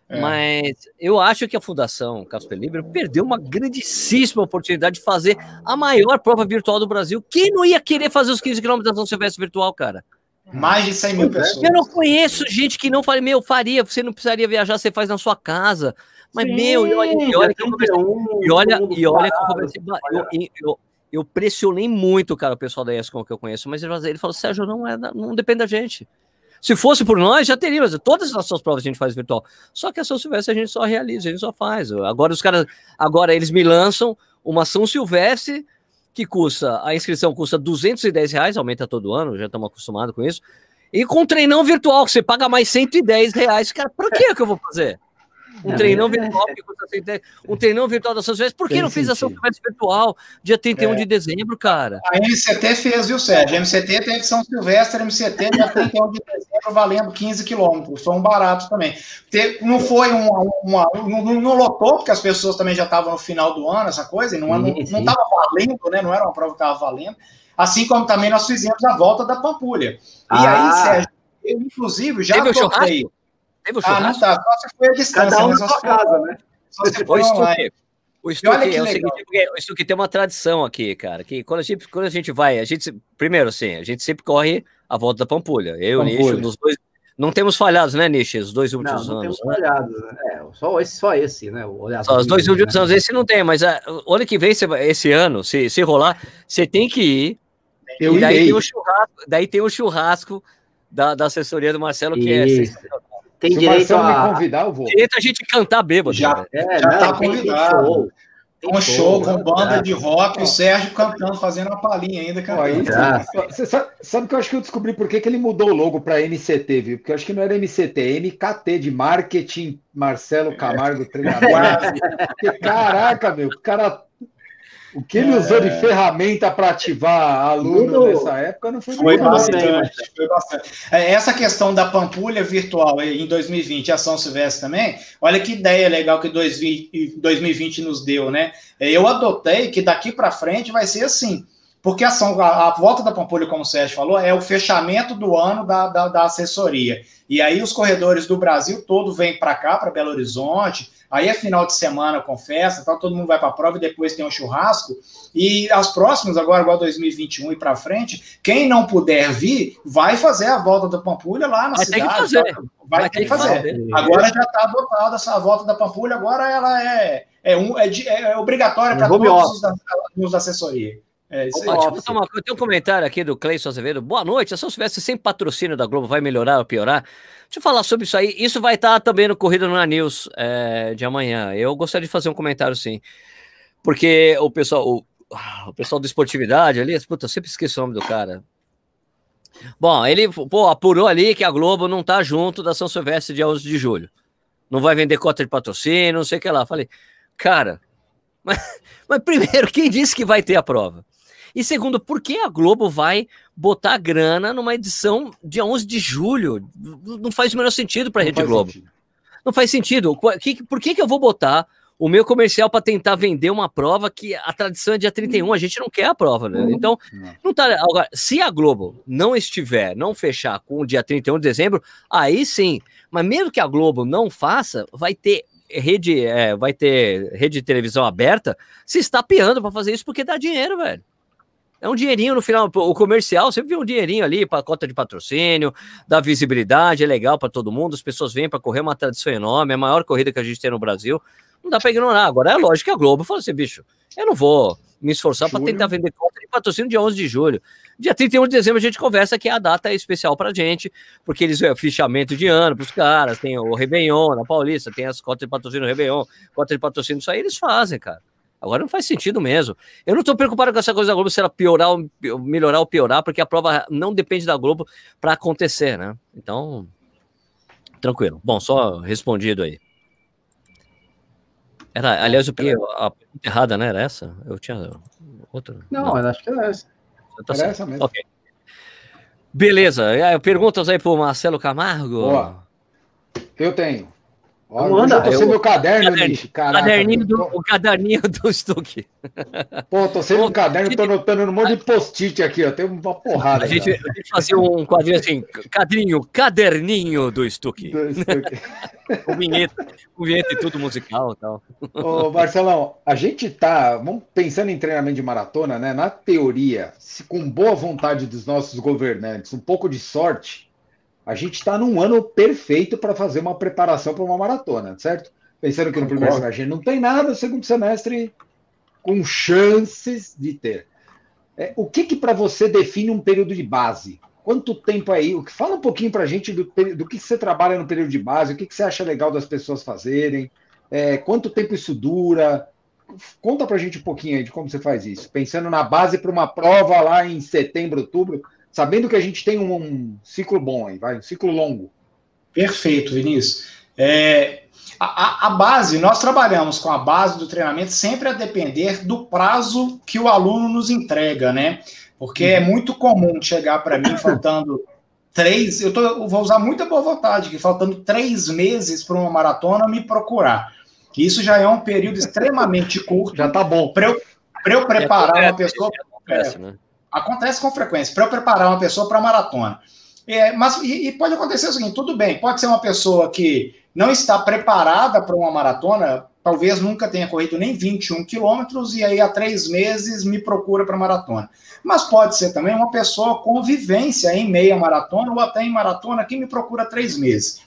É. Mas eu acho que a Fundação Casper Libre perdeu uma grandíssima oportunidade de fazer a maior prova virtual do Brasil. Quem não ia querer fazer os 15 quilômetros da São Silvestre virtual, cara? Mais de 100 mil pessoas. Eu não conheço gente que não fala, meu, faria, você não precisaria viajar, você faz na sua casa. Mas, Sim, meu, e olha, e olha que eu conversei, e olha, e olha que eu conversei, eu, eu, eu, pressionei muito, cara, o pessoal da ESCOM que eu conheço, mas ele, falou, Sérgio, não, é, não depende da gente. Se fosse por nós, já teríamos. Todas as nossas provas a gente faz virtual. Só que a São Silvestre a gente só realiza, a gente só faz. Agora os caras, agora eles me lançam uma São Silvestre que custa, a inscrição custa 210 reais, aumenta todo ano, já estamos acostumados com isso. E com treinão virtual, que você paga mais 110 reais. Cara, por que, que eu vou fazer? Um treinão virtual que custa 110, um treinão virtual da São Silvestre. Por que Tem não fez a São Silvestre virtual dia 31 é. de dezembro, cara? A MCT fez, viu, Sérgio? A MCT teve São Silvestre, a MCT dia 31 de dezembro, valendo 15 quilômetros. Foi um barato também. Não foi uma. uma não, não, lotou, porque as pessoas também já estavam no final do ano, essa coisa, e não estava valendo, né? Não era uma prova que estava valendo. Assim como também nós fizemos a volta da Pampulha. E ah. aí, Sérgio, eu, inclusive, já Teve. Teve o churrasco? Ah, não tá. Só se foi a distância. Cada um na sua casa, né? Só se foi online. O Stuque, é o seguinte, o Stuque tem uma tradição aqui, cara, que quando a gente, quando a gente vai, a gente, primeiro assim, a gente sempre corre a volta da Pampulha. Eu e o Nicho, dos dois, não temos falhados, né, Nicho, os dois últimos não, não anos. Não temos né? falhados, né? É, só esse, só esse, né? Só os dois últimos né? anos, esse não tem, mas a, o ano que vem, esse ano, se, se rolar, você tem que ir. Eu e daí tem, o churrasco, daí tem o churrasco da, da assessoria do Marcelo, que é Isso. é tem Se direito a... me convidar, eu vou. Direito a gente cantar bêbado. Já, é, já não, tá convidado. Show. Tem um show, com banda é. de rock, o Sérgio cantando, fazendo uma palhinha ainda. Você sabe, sabe, que eu acho que eu descobri por que, que ele mudou o logo para MCT, viu? Porque eu acho que não era MCT, é MKT de Marketing Marcelo Camargo Treinador. caraca, meu, o cara o que ele usou de é. ferramenta para ativar aluno nessa época não foi, foi bastante, foi bastante. É, essa questão da pampulha virtual em 2020, a São Silvestre também, olha que ideia legal que 2020 nos deu, né? Eu adotei que daqui para frente vai ser assim. Porque a, ação, a, a, volta da Pampulha, como o Sérgio falou, é o fechamento do ano da, da, da assessoria. E aí os corredores do Brasil todo vêm para cá, para Belo Horizonte, aí é final de semana com festa, então todo mundo vai para a prova e depois tem um churrasco. E as próximas, agora igual 2021 e para frente, quem não puder vir, vai fazer a volta da Pampulha lá na vai cidade. Ter que fazer. Vai, vai ter que fazer. fazer. Agora já está adotada essa volta da Pampulha, agora ela é, é, um, é, é obrigatória para todos os da, os da assessoria. É isso aí. Uma, tem um comentário aqui do Cleison Azevedo. Boa noite. Se eu estivesse sem patrocínio da Globo, vai melhorar ou piorar? Deixa eu falar sobre isso aí. Isso vai estar também no Corrida no News é, de amanhã. Eu gostaria de fazer um comentário, sim. Porque o pessoal, o, o pessoal do Esportividade ali, puta, eu sempre esqueço o nome do cara. Bom, ele pô, apurou ali que a Globo não tá junto da São Silvestre dia 11 de julho. Não vai vender cota de patrocínio, não sei o que lá. Falei, cara, mas, mas primeiro, quem disse que vai ter a prova? E segundo, por que a Globo vai botar grana numa edição dia 11 de julho? Não faz o menor sentido para a Rede Globo. Sentido. Não faz sentido. Por que, que eu vou botar o meu comercial para tentar vender uma prova que a tradição é dia 31, a gente não quer a prova, né? Então, não tá. Agora, se a Globo não estiver, não fechar com o dia 31 de dezembro, aí sim. Mas mesmo que a Globo não faça, vai ter rede, é, vai ter rede de televisão aberta se está piando para fazer isso porque dá dinheiro, velho. É um dinheirinho no final. O comercial sempre vê um dinheirinho ali para cota de patrocínio, dá visibilidade, é legal para todo mundo. As pessoas vêm para correr, é uma tradição enorme, é a maior corrida que a gente tem no Brasil. Não dá para ignorar. Agora é lógico que a Globo falou assim, bicho, eu não vou me esforçar para tentar vender cota de patrocínio dia 11 de julho. Dia 31 de dezembro a gente conversa que a data é especial para gente, porque eles é fichamento de ano para os caras, tem o Réveillon na Paulista, tem as cotas de patrocínio no Réveillon, cota de patrocínio, isso aí eles fazem, cara. Agora não faz sentido mesmo. Eu não estou preocupado com essa coisa da Globo se ela piorar, ou, melhorar ou piorar, porque a prova não depende da Globo para acontecer, né? Então, tranquilo. Bom, só respondido aí. Era, aliás, o que a pergunta errada, né? Era essa? Eu tinha outra. Não, não. acho que era essa. Tá era essa mesmo. Ok. Beleza. Perguntas aí para o Marcelo Camargo? Boa. Eu tenho. Olha, eu tô sem meu caderno, bicho. Caraca, caderninho do, o caderninho do Stuck. Pô, tô sem meu caderno, tô anotando um monte de post-it aqui, ó. Tem uma porrada. A gente, a gente fazia um quadrinho assim, quadrinho, caderninho do Stuck. Do Stuck. com vinheta, com vinheta e tudo musical e tal. Ô, Marcelão, a gente tá, vamos pensando em treinamento de maratona, né? Na teoria, se com boa vontade dos nossos governantes, um pouco de sorte, a gente está num ano perfeito para fazer uma preparação para uma maratona, certo? Pensando que no primeiro semestre a gente não tem nada, no segundo semestre com chances de ter. É, o que, que para você define um período de base? Quanto tempo é aí? Fala um pouquinho para a gente do, do que você trabalha no período de base, o que, que você acha legal das pessoas fazerem, é, quanto tempo isso dura. Conta para a gente um pouquinho aí de como você faz isso. Pensando na base para uma prova lá em setembro, outubro, sabendo que a gente tem um, um ciclo bom aí, vai, um ciclo longo. Perfeito, Vinícius. É, a, a, base, nós trabalhamos com a base do treinamento sempre a depender do prazo que o aluno nos entrega, né? Porque é muito comum chegar para mim faltando três, eu, tô, eu, vou usar muita boa vontade, que faltando três meses para uma maratona me procurar. Isso já é um período extremamente curto. Já tá bom. Para eu, eu preparar uma pessoa. Acontece, é, né? Acontece com frequência. Para eu preparar uma pessoa para maratona. É, mas e, e, pode acontecer o seguinte: tudo bem, pode ser uma pessoa que não está preparada para uma maratona, talvez nunca tenha corrido nem 21 quilômetros e aí há três meses me procura para maratona. Mas pode ser também uma pessoa com vivência em meia maratona ou até em maratona que me procura três meses.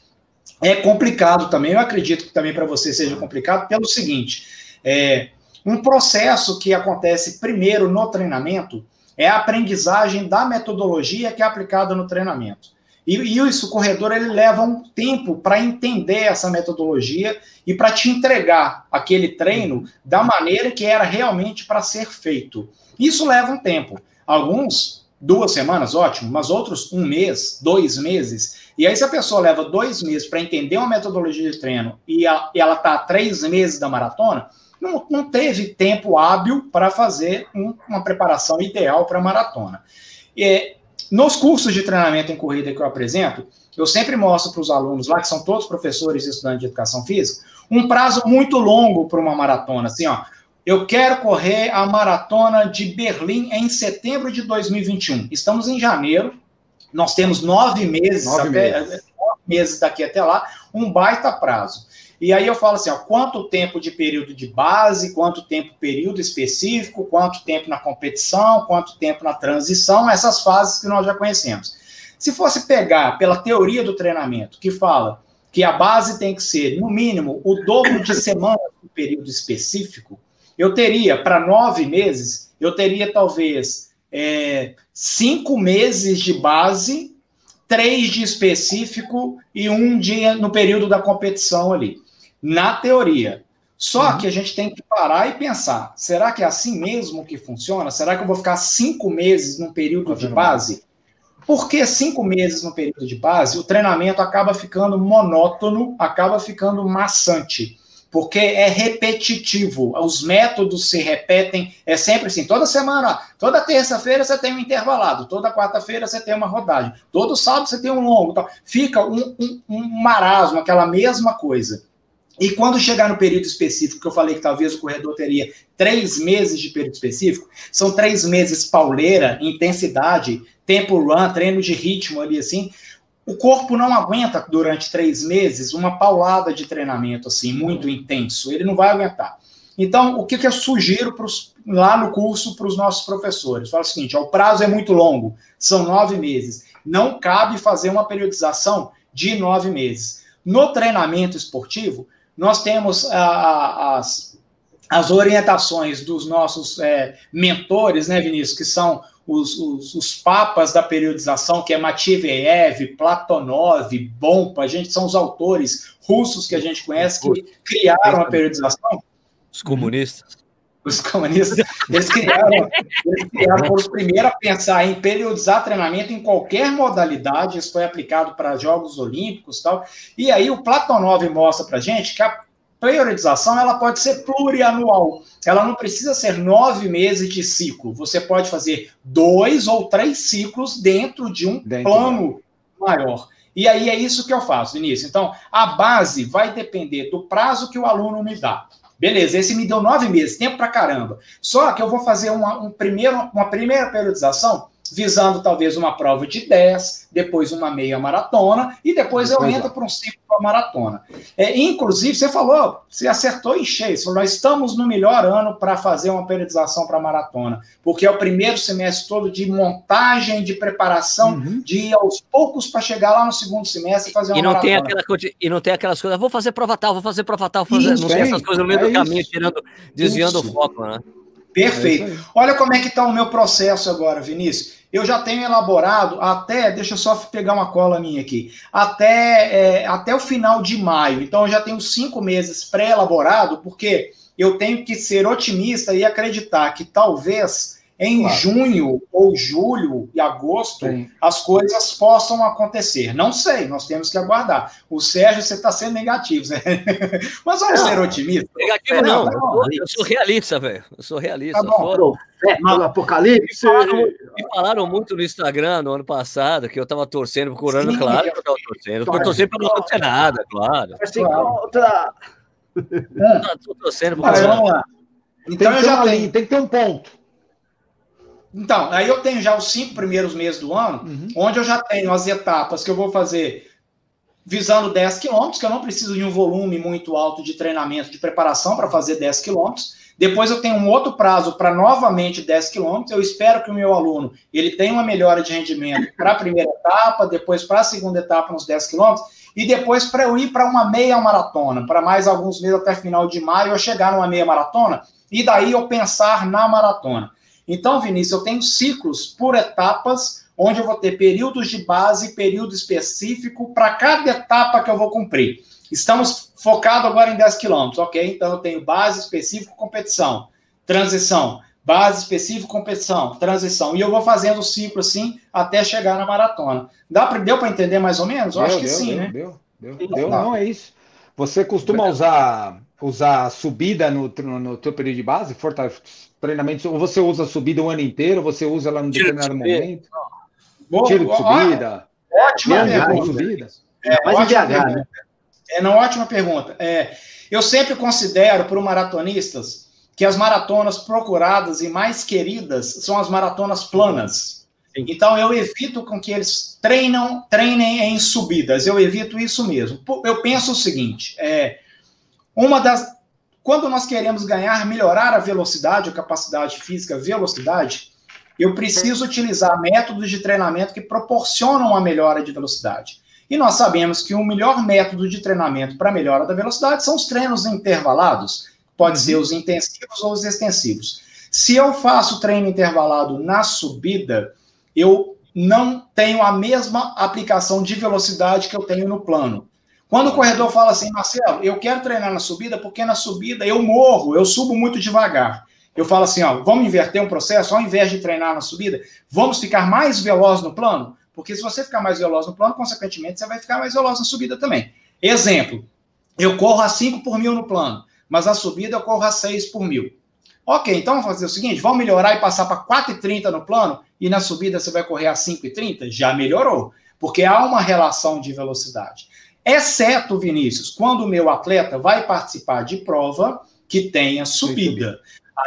É complicado também, eu acredito que também para você seja complicado, pelo seguinte: é, um processo que acontece primeiro no treinamento é a aprendizagem da metodologia que é aplicada no treinamento. E, e isso, o corredor, ele leva um tempo para entender essa metodologia e para te entregar aquele treino da maneira que era realmente para ser feito. Isso leva um tempo. Alguns, duas semanas, ótimo, mas outros, um mês, dois meses. E aí, se a pessoa leva dois meses para entender uma metodologia de treino e, a, e ela está três meses da maratona, não, não teve tempo hábil para fazer um, uma preparação ideal para a maratona. E, nos cursos de treinamento em corrida que eu apresento, eu sempre mostro para os alunos lá, que são todos professores e estudantes de educação física, um prazo muito longo para uma maratona. Assim, ó, eu quero correr a maratona de Berlim em setembro de 2021. Estamos em janeiro, nós temos nove meses, nove até, meses. nove meses daqui até lá, um baita prazo. E aí eu falo assim, ó, quanto tempo de período de base, quanto tempo período específico, quanto tempo na competição, quanto tempo na transição, essas fases que nós já conhecemos. Se fosse pegar pela teoria do treinamento, que fala que a base tem que ser, no mínimo, o dobro de semanas do período específico, eu teria, para nove meses, eu teria talvez é, cinco meses de base, três de específico e um dia no período da competição ali na teoria. Só uhum. que a gente tem que parar e pensar: será que é assim mesmo que funciona? Será que eu vou ficar cinco meses num período de base? Por que cinco meses no período de base? O treinamento acaba ficando monótono, acaba ficando maçante, porque é repetitivo. Os métodos se repetem, é sempre assim. Toda semana, toda terça-feira você tem um intervalado, toda quarta-feira você tem uma rodagem, todo sábado você tem um longo. Fica um, um, um marasmo, aquela mesma coisa. E quando chegar no período específico, que eu falei que talvez o corredor teria três meses de período específico, são três meses pauleira, intensidade, tempo run, treino de ritmo ali assim. O corpo não aguenta durante três meses uma paulada de treinamento assim, muito intenso. Ele não vai aguentar. Então, o que, que eu sugiro pros, lá no curso para os nossos professores? Fala o seguinte: ó, o prazo é muito longo, são nove meses. Não cabe fazer uma periodização de nove meses. No treinamento esportivo, nós temos a, a, as, as orientações dos nossos é, mentores, né, Vinícius, que são os, os, os, papas da periodização, que é Matveev, Platonov, Bompa, a gente são os autores russos que a gente conhece que criaram a periodização. Os comunistas. Os comunistas, eles criaram, eles criaram foram os primeiros a pensar em periodizar treinamento em qualquer modalidade, isso foi aplicado para Jogos Olímpicos e tal. E aí o Platonov mostra para gente que a periodização ela pode ser plurianual. Ela não precisa ser nove meses de ciclo. Você pode fazer dois ou três ciclos dentro de um dentro plano maior. E aí é isso que eu faço, Vinícius. Então, a base vai depender do prazo que o aluno me dá. Beleza, esse me deu nove meses, tempo pra caramba. Só que eu vou fazer uma, um primeiro, uma primeira periodização visando talvez uma prova de 10, depois uma meia maratona, e depois, eu entro para um ciclo para maratona. É, inclusive, você falou, você acertou em cheio, você falou, nós estamos no melhor ano para fazer uma periodização para maratona, porque é o primeiro semestre todo de montagem, de preparação, uhum. de ir aos poucos para chegar lá no segundo semestre e fazer uma e não maratona. Tem aquela, e não tem aquelas coisas, vou fazer prova tal, vou fazer prova tal, fazer, isso, não tem essas coisas no meio é do caminho, tirando, desviando isso. o foco, né? Perfeito. É Olha como é que está o meu processo agora, Vinícius. Eu já tenho elaborado até, deixa eu só pegar uma cola minha aqui, até, é, até o final de maio. Então, eu já tenho cinco meses pré-elaborado, porque eu tenho que ser otimista e acreditar que talvez em claro. junho ou julho e agosto Sim. as coisas possam acontecer. Não sei, nós temos que aguardar. O Sérgio, você está sendo negativo, né? Mas vamos não, ser otimistas. Negativo é, não, não, eu sou realista, velho. Eu sou realista. Tá bom, é, no Apocalipse. Me falaram, me falaram, muito no Instagram no ano passado que eu estava torcendo, procurando, Sim, claro que eu estava torcendo. Eu estou torcendo para não acontecer nada, claro. Mas se contra. Estou torcendo para vamos lá. Então eu já tenho. Tem que ter um ponto. Então, aí eu tenho já os cinco primeiros meses do ano, uhum. onde eu já tenho as etapas que eu vou fazer visando 10 quilômetros, que eu não preciso de um volume muito alto de treinamento, de preparação para fazer 10 quilômetros. Depois eu tenho um outro prazo para novamente 10 quilômetros. Eu espero que o meu aluno ele tenha uma melhora de rendimento para a primeira etapa, depois para a segunda etapa nos 10 quilômetros, e depois para eu ir para uma meia maratona, para mais alguns meses até final de maio eu chegar numa meia maratona, e daí eu pensar na maratona. Então, Vinícius, eu tenho ciclos por etapas, onde eu vou ter períodos de base, período específico para cada etapa que eu vou cumprir. Estamos focados agora em 10 quilômetros, ok? Então, eu tenho base, específico, competição, transição, base, específico, competição, transição. E eu vou fazendo o ciclo assim até chegar na maratona. Dá pra, deu para entender mais ou menos? Eu deu, acho que deu, sim, deu, né? Deu, deu, deu. deu. Não, é isso. Você costuma usar, usar subida no, no, no teu período de base? Treinamentos, ou você usa subida o ano inteiro, ou você usa ela no Tiro determinado de momento? Boa, Tiro de subida? Ótima pergunta. Subida. É, Mas ótima pergunta. Né? É uma ótima pergunta. É, eu sempre considero para os maratonistas que as maratonas procuradas e mais queridas são as maratonas planas. Sim. Então eu evito com que eles treinam, treinem em subidas. Eu evito isso mesmo. Eu penso o seguinte: é, uma das quando nós queremos ganhar, melhorar a velocidade, a capacidade física, velocidade, eu preciso utilizar métodos de treinamento que proporcionam a melhora de velocidade. E nós sabemos que o melhor método de treinamento para melhora da velocidade são os treinos intervalados, pode ser os intensivos ou os extensivos. Se eu faço treino intervalado na subida, eu não tenho a mesma aplicação de velocidade que eu tenho no plano. Quando o corredor fala assim, Marcelo, eu quero treinar na subida, porque na subida eu morro, eu subo muito devagar. Eu falo assim, ó, vamos inverter um processo, ao invés de treinar na subida, vamos ficar mais veloz no plano? Porque se você ficar mais veloz no plano, consequentemente, você vai ficar mais veloz na subida também. Exemplo, eu corro a 5 por mil no plano, mas na subida eu corro a 6 por mil. Ok, então vamos fazer o seguinte, vamos melhorar e passar para 4,30 no plano, e na subida você vai correr a 5,30? Já melhorou, porque há uma relação de velocidade. Exceto, Vinícius, quando o meu atleta vai participar de prova que tenha subida.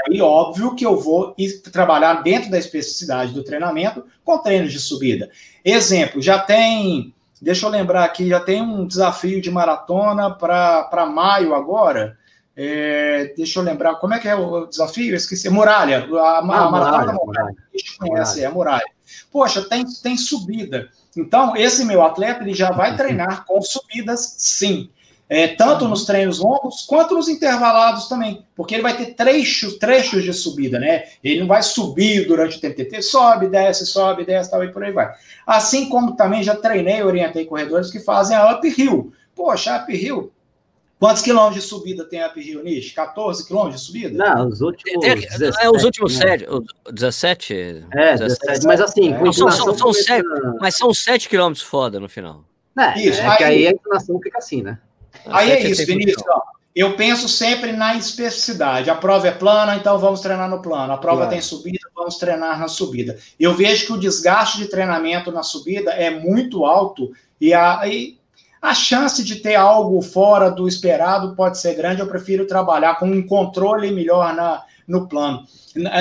Aí, óbvio que eu vou trabalhar dentro da especificidade do treinamento com treinos de subida. Exemplo, já tem, deixa eu lembrar aqui, já tem um desafio de maratona para maio agora. É, deixa eu lembrar, como é que é o desafio? Eu esqueci. Muralha, a, a ah, maratona da muralha. A gente conhece, muralha. é a muralha. Poxa, tem, tem subida. Então, esse meu atleta ele já vai treinar com subidas, sim. É, tanto nos treinos longos quanto nos intervalados também, porque ele vai ter trechos, trechos de subida, né? Ele não vai subir durante o TTT, sobe, desce, sobe, desce, tal, e por aí vai. Assim como também já treinei, orientei corredores que fazem a uphill. Poxa, uphill, Quantos quilômetros de subida tem a Rio Nish? 14 quilômetros de subida? Não, os últimos. É, é, 17, é os últimos né? 7, 17? É, 17, 17 mas assim. É. São, são, são 7, mas são 7 quilômetros foda no final. É, isso, é aí, que aí a inclinação fica assim, né? Aí é isso, Vinícius. Ó, eu penso sempre na especificidade. A prova é plana, então vamos treinar no plano. A prova claro. tem subida, vamos treinar na subida. Eu vejo que o desgaste de treinamento na subida é muito alto e, a, e a chance de ter algo fora do esperado pode ser grande. Eu prefiro trabalhar com um controle melhor na, no plano.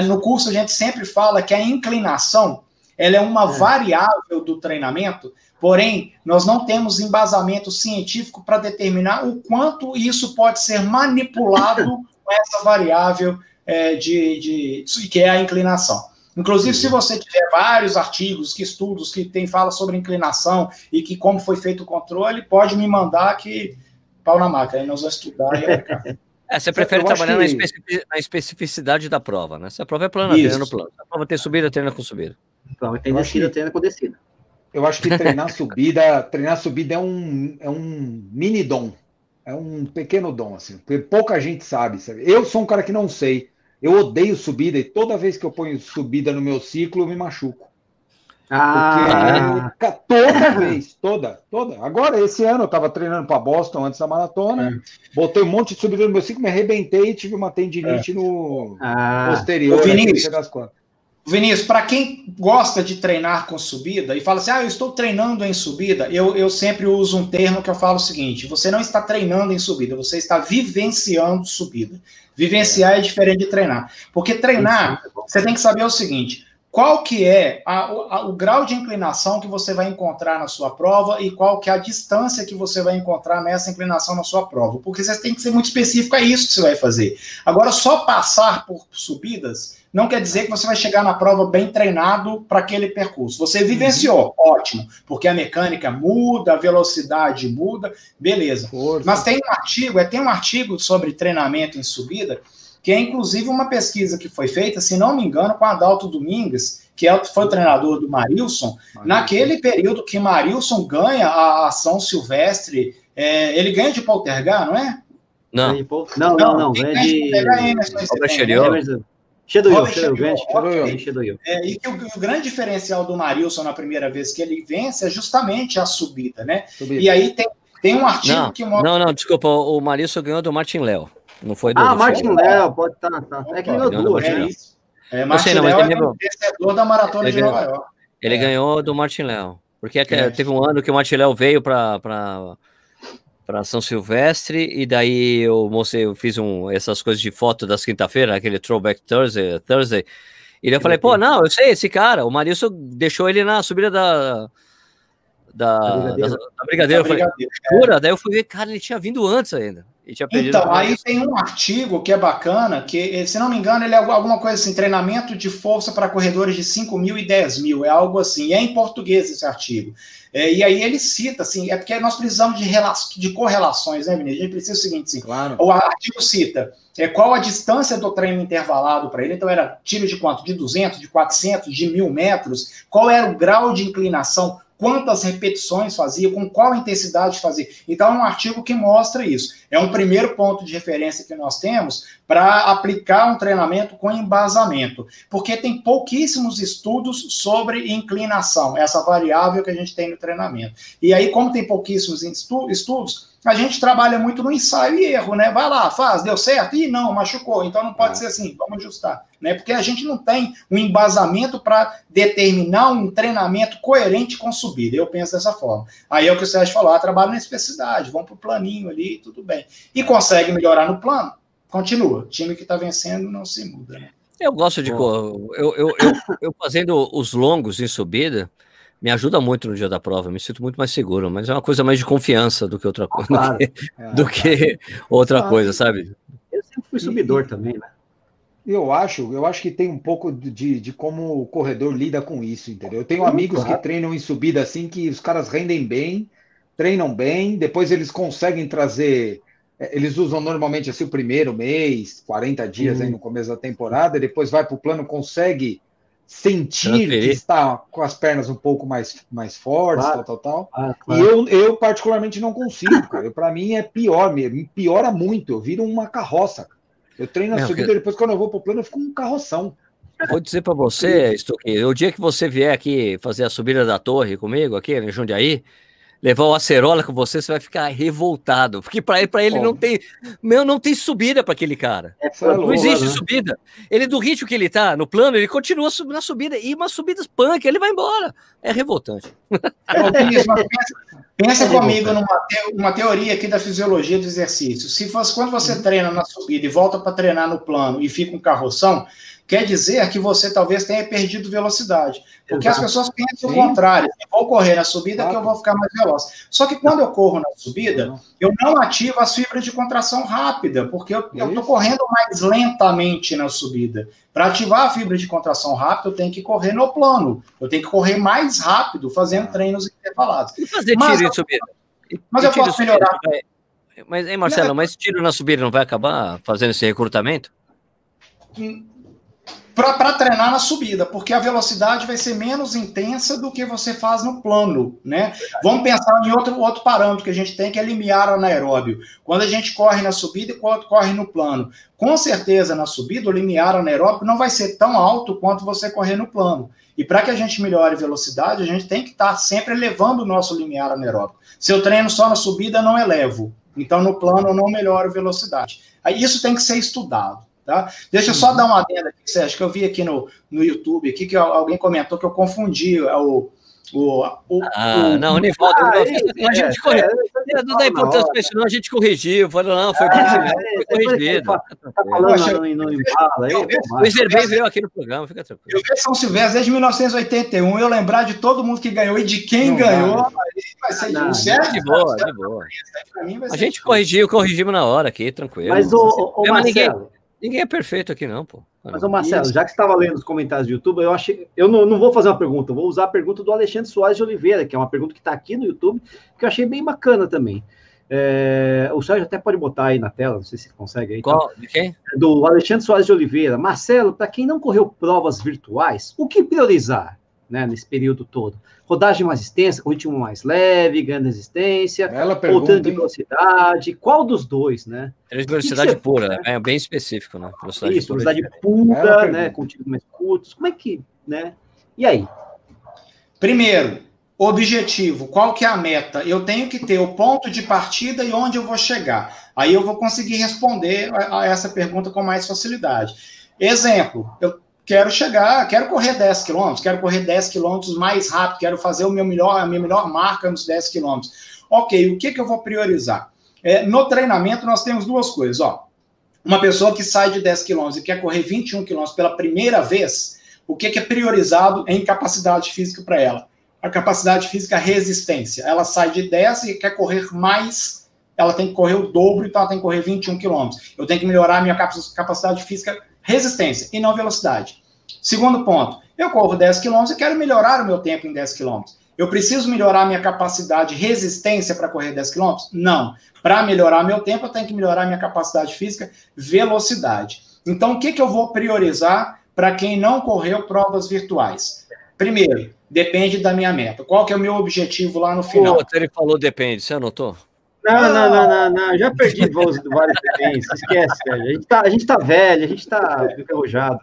No curso, a gente sempre fala que a inclinação ela é uma é. variável do treinamento, porém, nós não temos embasamento científico para determinar o quanto isso pode ser manipulado com essa variável é, de, de, que é a inclinação. Inclusive, se você tiver vários artigos, que estudos que tem fala sobre inclinação e que como foi feito o controle, pode me mandar que pau na máquina, aí nós vamos estudar e É, você prefere trabalhar que... na, especificidade da prova, né? Se a prova é plana, treina no plano. Se a prova tem subida, treina com subida. Prova tem descida, treina com descida. Eu acho que treinar subida, treinar subida é um, é um mini dom. É um pequeno dom, assim, porque pouca gente sabe, sabe. Eu sou um cara que não sei. Eu odeio subida e toda vez que eu ponho subida no meu ciclo, eu me machuco. Ah, Porque, toda vez, toda, toda. Agora, esse ano, eu estava treinando para Boston antes da maratona, é. botei um monte de subida no meu ciclo, me arrebentei e tive uma tendinite é. no ah. posterior. Ô, Vinícius, das Vinícius, para quem gosta de treinar com subida e fala assim, ah, eu estou treinando em subida, eu, eu sempre uso um termo que eu falo o seguinte: você não está treinando em subida, você está vivenciando subida. Vivenciar é diferente de treinar. Porque treinar, você tem que saber o seguinte: qual que é a, a, o grau de inclinação que você vai encontrar na sua prova e qual que é a distância que você vai encontrar nessa inclinação na sua prova. Porque você tem que ser muito específico, é isso que você vai fazer. Agora, só passar por subidas não quer dizer que você vai chegar na prova bem treinado para aquele percurso. Você vivenciou, uhum. ótimo, porque a mecânica muda, a velocidade muda, beleza. Força. Mas tem um artigo, é, tem um artigo sobre treinamento em subida que é inclusive uma pesquisa que foi feita, se não me engano, com Adalto Domingues, que é, foi o treinador do Marilson, Marilson. naquele período que Marilson ganha a ação silvestre, é, ele ganha de Poltergar, não é? Não, não, não, não, ganha de... É, e que o, o, grande diferencial do Marilson na primeira vez que ele vence é justamente a subida, né? Subida. E aí tem, tem um artigo não, que mostra. Não, não, desculpa, o Marilson ganhou do Martin Léo. Não foi do Ah, Martin Léo, pode estar. Tá, tá. É que ganhou duas. É isso. É, Martin Léo é o vencedor da maratona de Nova York. Ele é. ganhou do Martin Léo. Porque é, teve um ano que o Martin Léo veio para para São Silvestre e daí eu mostrei, eu fiz um, essas coisas de foto das quinta-feira, aquele throwback Thursday, Thursday. E eu falei, pô, não, eu sei esse cara, o Marilson deixou ele na subida da da, da Brigadeira. Da, da Brigadeira. Eu falei, Jura? É. Daí eu fui ver, cara, ele tinha vindo antes ainda. Então, aí tem um artigo que é bacana, que, se não me engano, ele é alguma coisa assim, treinamento de força para corredores de 5 mil e 10 mil, é algo assim, é em português esse artigo. É, e aí ele cita, assim, é porque nós precisamos de, de correlações, né, Vinícius? A gente precisa o seguinte, assim, claro. o artigo cita é, qual a distância do treino intervalado para ele, então era tiro de quanto? De 200, de 400, de mil metros, qual era o grau de inclinação, quantas repetições fazia, com qual intensidade fazia. Então, é um artigo que mostra isso. É um primeiro ponto de referência que nós temos para aplicar um treinamento com embasamento, porque tem pouquíssimos estudos sobre inclinação, essa variável que a gente tem no treinamento. E aí, como tem pouquíssimos estudos, a gente trabalha muito no ensaio e erro, né? Vai lá, faz, deu certo? Ih, não, machucou. Então não pode é. ser assim, vamos ajustar, né? Porque a gente não tem um embasamento para determinar um treinamento coerente com subida. Eu penso dessa forma. Aí é o que o Sérgio falou, ah, trabalho na especificidade, vamos para o planinho ali, tudo bem. E consegue melhorar no plano, continua. O time que está vencendo não se muda, né? Eu gosto de. Eu, eu, eu, eu fazendo os longos em subida, me ajuda muito no dia da prova, me sinto muito mais seguro, mas é uma coisa mais de confiança do que outra coisa, claro. do que, é, do que outra claro. coisa, sabe? Eu sempre fui subidor e, também, né? Eu acho, eu acho que tem um pouco de, de como o corredor lida com isso, entendeu? Eu tenho amigos claro. que treinam em subida assim, que os caras rendem bem, treinam bem, depois eles conseguem trazer. É, eles usam normalmente assim o primeiro mês, 40 dias uhum. aí no começo da temporada, depois vai para o plano, consegue sentir que está com as pernas um pouco mais, mais fortes, claro. tal, tal, tal. Ah, claro. E eu, eu, particularmente, não consigo, cara. Para mim é pior mesmo, me piora muito. Eu viro uma carroça. Eu treino a é, subida, depois quando eu vou pro plano, eu fico um carroção. Vou dizer para você, Stuque, o dia que você vier aqui fazer a subida da torre comigo, aqui em Jundiaí, levar o acerola com você, você vai ficar revoltado. Porque para ele, pra ele não tem. Meu, não tem subida para aquele cara. É não existe né? subida. Ele, do ritmo que ele tá no plano, ele continua na subida. E umas subidas punk, ele vai embora. É revoltante. É, pensa, pensa comigo numa te, uma teoria aqui da fisiologia do exercício. Se fosse quando você treina na subida e volta para treinar no plano e fica um carroção, quer dizer que você talvez tenha perdido velocidade. Porque Exato. as pessoas pensam Sim. o contrário. Eu vou correr na subida que eu vou ficar mais veloz. Só que quando eu corro na subida, eu não ativo as fibras de contração rápida, porque eu estou correndo mais lentamente na subida. Para ativar a fibra de contração rápida, eu tenho que correr no plano. Eu tenho que correr mais rápido, fazendo ah. treinos intervalados. E fazer tiro de subida? Mas eu posso melhorar. Mas, hein, Marcelo, mas tiro na subida não vai acabar fazendo esse recrutamento? Hum, para treinar na subida, porque a velocidade vai ser menos intensa do que você faz no plano, né? Vamos pensar em outro, outro parâmetro que a gente tem, que é limiar anaeróbio. Quando a gente corre na subida e quando corre no plano. Com certeza, na subida, o limiar anaeróbio não vai ser tão alto quanto você correr no plano. E para que a gente melhore a velocidade, a gente tem que estar tá sempre elevando o nosso limiar anaeróbico. Se eu treino só na subida, não elevo. Então, no plano, eu não melhoro a velocidade. Isso tem que ser estudado. Tá? Deixa eu só uhum. dar uma adenda aqui, Sérgio, que eu vi aqui no, no YouTube, aqui, que alguém comentou que eu confundi o, o, o, ah, o, não, Nivaldo, ah, é, a gente é, corrigiu. É, não dá importância para isso, não. A gente corrigiu. Falou, não, foi, ah, foi corrigido. Tá falando, não, embala. O Iserbem veio aqui no programa, fica tranquilo. Eu vi São Silvestre desde 1981. Eu lembrar de todo mundo que ganhou e de quem não, ganhou. Não. Vai ser não, de, certo, de boa, de boa. A gente corrigiu, corrigimos na hora aqui, tranquilo. Mas, o, o Marcelo, Ninguém é perfeito aqui, não, pô. Mas, ô Marcelo, já que você estava lendo os comentários do YouTube, eu achei. Eu não, não vou fazer uma pergunta, vou usar a pergunta do Alexandre Soares de Oliveira, que é uma pergunta que está aqui no YouTube, que eu achei bem bacana também. É, o Sérgio até pode botar aí na tela, não sei se consegue aí. Tá? Qual? De quem? Do Alexandre Soares de Oliveira. Marcelo, para quem não correu provas virtuais, o que priorizar né, nesse período todo? rodagem mais extensa, com ritmo mais leve, ganhando resistência, voltando de velocidade, qual dos dois, né? Três velocidade pura, né? é bem específico, né? Velocidade Isso, pura velocidade pura, né, com tiros mais curtos, como é que, né? E aí? Primeiro, objetivo, qual que é a meta? Eu tenho que ter o ponto de partida e onde eu vou chegar. Aí eu vou conseguir responder a, essa pergunta com mais facilidade. Exemplo, eu quero chegar, quero correr 10 quilômetros, quero correr 10 quilômetros mais rápido, quero fazer o meu melhor, a minha melhor marca nos 10 quilômetros. Ok, o que, que eu vou priorizar? É, no treinamento, nós temos duas coisas. Ó. Uma pessoa que sai de 10 quilômetros e quer correr 21 quilômetros pela primeira vez, o que, que é priorizado em capacidade física para ela? A capacidade física resistência. Ela sai de 10 e quer correr mais, ela tem que correr o dobro, então ela tem que correr 21 quilômetros. Eu tenho que melhorar a minha capacidade física resistência e não velocidade. Segundo ponto, eu corro 10 km e quero melhorar o meu tempo em 10 km. Eu preciso melhorar minha capacidade de resistência para correr 10 km? Não. Para melhorar meu tempo, eu tenho que melhorar minha capacidade física, velocidade. Então, o que, que eu vou priorizar para quem não correu provas virtuais? Primeiro, depende da minha meta. Qual que é o meu objetivo lá no final? Pô, ele falou depende, você anotou? Não, não, não, não, não, já perdi voos do Vale Fluminense, esquece, velho. A gente tá, a gente tá velho, a gente tá enferrujado.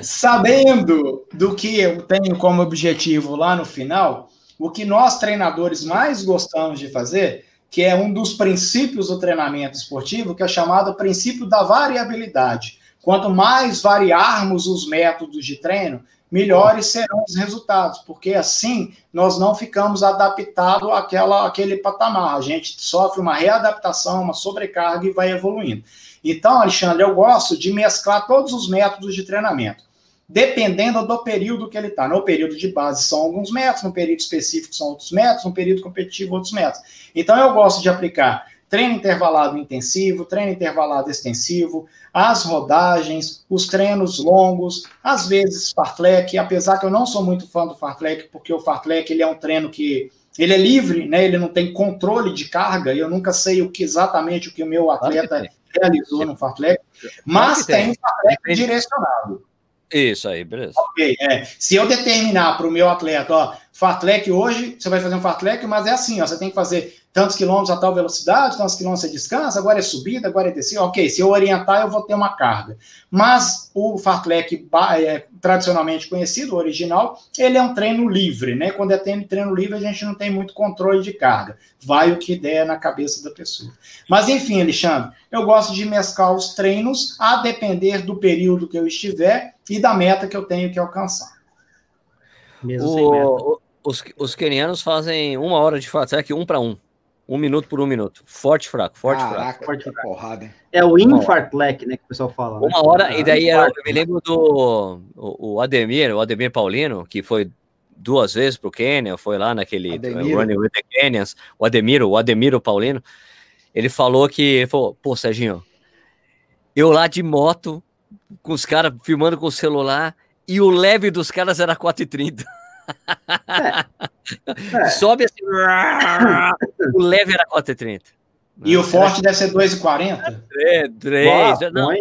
Sabendo do que eu tenho como objetivo lá no final, o que nós treinadores mais gostamos de fazer, que é um dos princípios do treinamento esportivo, que é chamado princípio da variabilidade. Quanto mais variarmos os métodos de treino, melhores serão os resultados, porque assim nós não ficamos adaptados àquela, àquele patamar. A gente sofre uma readaptação, uma sobrecarga e vai evoluindo. Então, Alexandre, eu gosto de mesclar todos os métodos de treinamento, dependendo do período que ele está. No período de base são alguns métodos, no período específico são outros métodos, no período competitivo outros métodos. Então, eu gosto de aplicar treino intervalado intensivo, treino intervalado extensivo, as rodagens, os treinos longos, às vezes fartlek, apesar que eu não sou muito fã do fartlek, porque o fartlek ele é um treino que ele é livre, né? Ele não tem controle de carga, e eu nunca sei o que exatamente o que o meu atleta realizou no fartlek, mas tem um fartlek direcionado. Isso aí, beleza. Ok, é. Se eu determinar para o meu atleta, ó, fartlek hoje, você vai fazer um fartlek, mas é assim, ó, você tem que fazer tantos quilômetros a tal velocidade, tantos quilômetros você descansa, agora é subida, agora é descida. Ok, se eu orientar, eu vou ter uma carga. Mas o fartlek é, tradicionalmente conhecido, o original, ele é um treino livre, né? Quando é treino livre, a gente não tem muito controle de carga. Vai o que der na cabeça da pessoa. Mas enfim, Alexandre, eu gosto de mesclar os treinos a depender do período que eu estiver e da meta que eu tenho que alcançar. Mesmo o, os, os kenianos fazem uma hora de fartlek um para um. Um minuto por um minuto. Forte, fraco, forte, Caraca, fraco. Forte, fraco. Porrada. É o infartlek, né, que o pessoal fala. Né? Uma hora, e daí eu, eu me lembro do o, o, Ademir, o Ademir Paulino, que foi duas vezes pro Quênia, foi lá naquele Ademir. Running with the Kenyans, o Ademiro, o Ademiro Paulino, ele falou que, ele falou, pô, Serginho, eu lá de moto, com os caras filmando com o celular, e o leve dos caras era 4,30. É. É. Sobe assim. o leve era 4,30. E o forte deve ser 2,40? 3, 3. Não,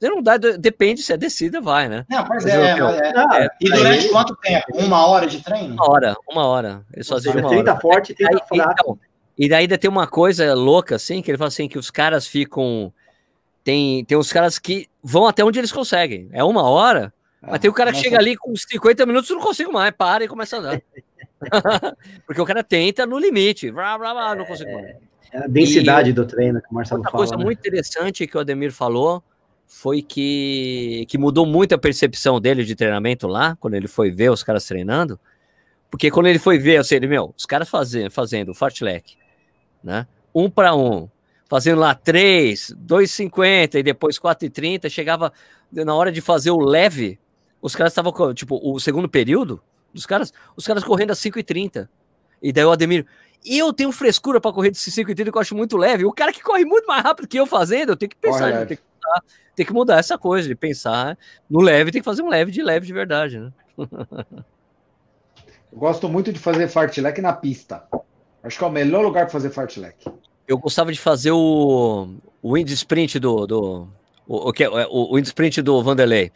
você não dá, depende se é descida, vai, né? Não, pois é, é, é, E durante quanto tempo? Uma hora de treino? Uma hora, uma hora. Eles fazem uma 30 hora. forte, 30 aí, fraco. Então, e daí ainda tem uma coisa louca, assim, que ele fala assim, que os caras ficam... Tem, tem uns caras que vão até onde eles conseguem. É uma hora, mas tem o cara que chega ali com 50 minutos, não consigo mais, para e começa a andar. Porque o cara tenta no limite. Blá, blá, blá, não consigo mais. É a densidade e, do treino que o Marcelo outra fala. Outra coisa né? muito interessante que o Ademir falou foi que, que mudou muito a percepção dele de treinamento lá, quando ele foi ver os caras treinando. Porque quando ele foi ver, assim, ele, meu, os caras fazendo, fazendo fartlek, né? Um para um, fazendo lá 3, 2,50 e depois 4,30, chegava na hora de fazer o leve, os caras estavam, tipo, o segundo período dos caras, os caras correndo a 5,30. E daí o Ademir, eu tenho frescura para correr de 5,30 que eu acho muito leve. O cara que corre muito mais rápido que eu fazendo, eu tenho que pensar, eu tenho que, mudar, que mudar essa coisa de pensar no leve, tem que fazer um leve de leve de verdade, né? eu gosto muito de fazer fartlek na pista. Acho que é o melhor lugar para fazer fartlek. Eu gostava de fazer o, o wind sprint do, do o, o, é, o, o wind sprint do Vanderlei,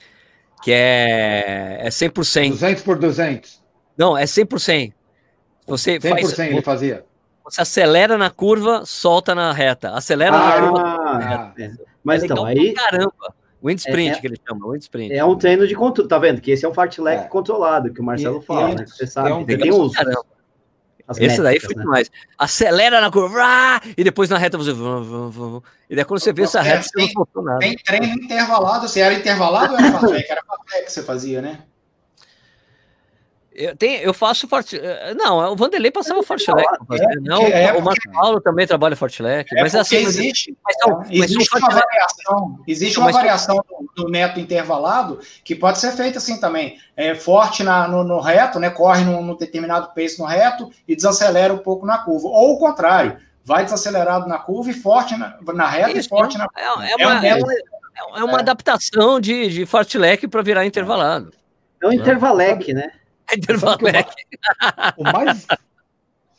que é, é 100%. 200 por 200. Não, é 100%. Você 100% faz, ele fazia. Você acelera na curva, solta na reta. Acelera ah, na curva. Ah, é. Mas é então, aí. Caramba. Wind sprint, é, que eles chamam, wind sprint. É um treino de controle, tá vendo? Que esse é um fartlek é. controlado, que o Marcelo e, fala, e né? Você sabe, um, tem caramba. Esse daí foi né? demais. Acelera na curva, ah, e depois na reta você. E daí quando você vê essa reta, tem, você não soltou nada. Tem treino intervalado, você era intervalado ou era fartlek? Era fartlek que você fazia, né? Eu, tenho, eu faço forte. Eh, não, o Vanderlei passava Fortilec. É, não, é, o Marcos Paulo também trabalha Fortilec. É mas assim. Existe, mas, não, existe uma variação, existe uma mas, variação do, do, método intervalado que pode ser feita assim também. É forte na, no, no reto, né? Corre num, num determinado pace no reto e desacelera um pouco na curva. Ou o contrário, vai desacelerado na curva e forte na, na reta Isso, e forte na é, é, é, uma, é, uma, é uma adaptação de, de Fortilec para virar intervalado. É um intervalec, né? o mais,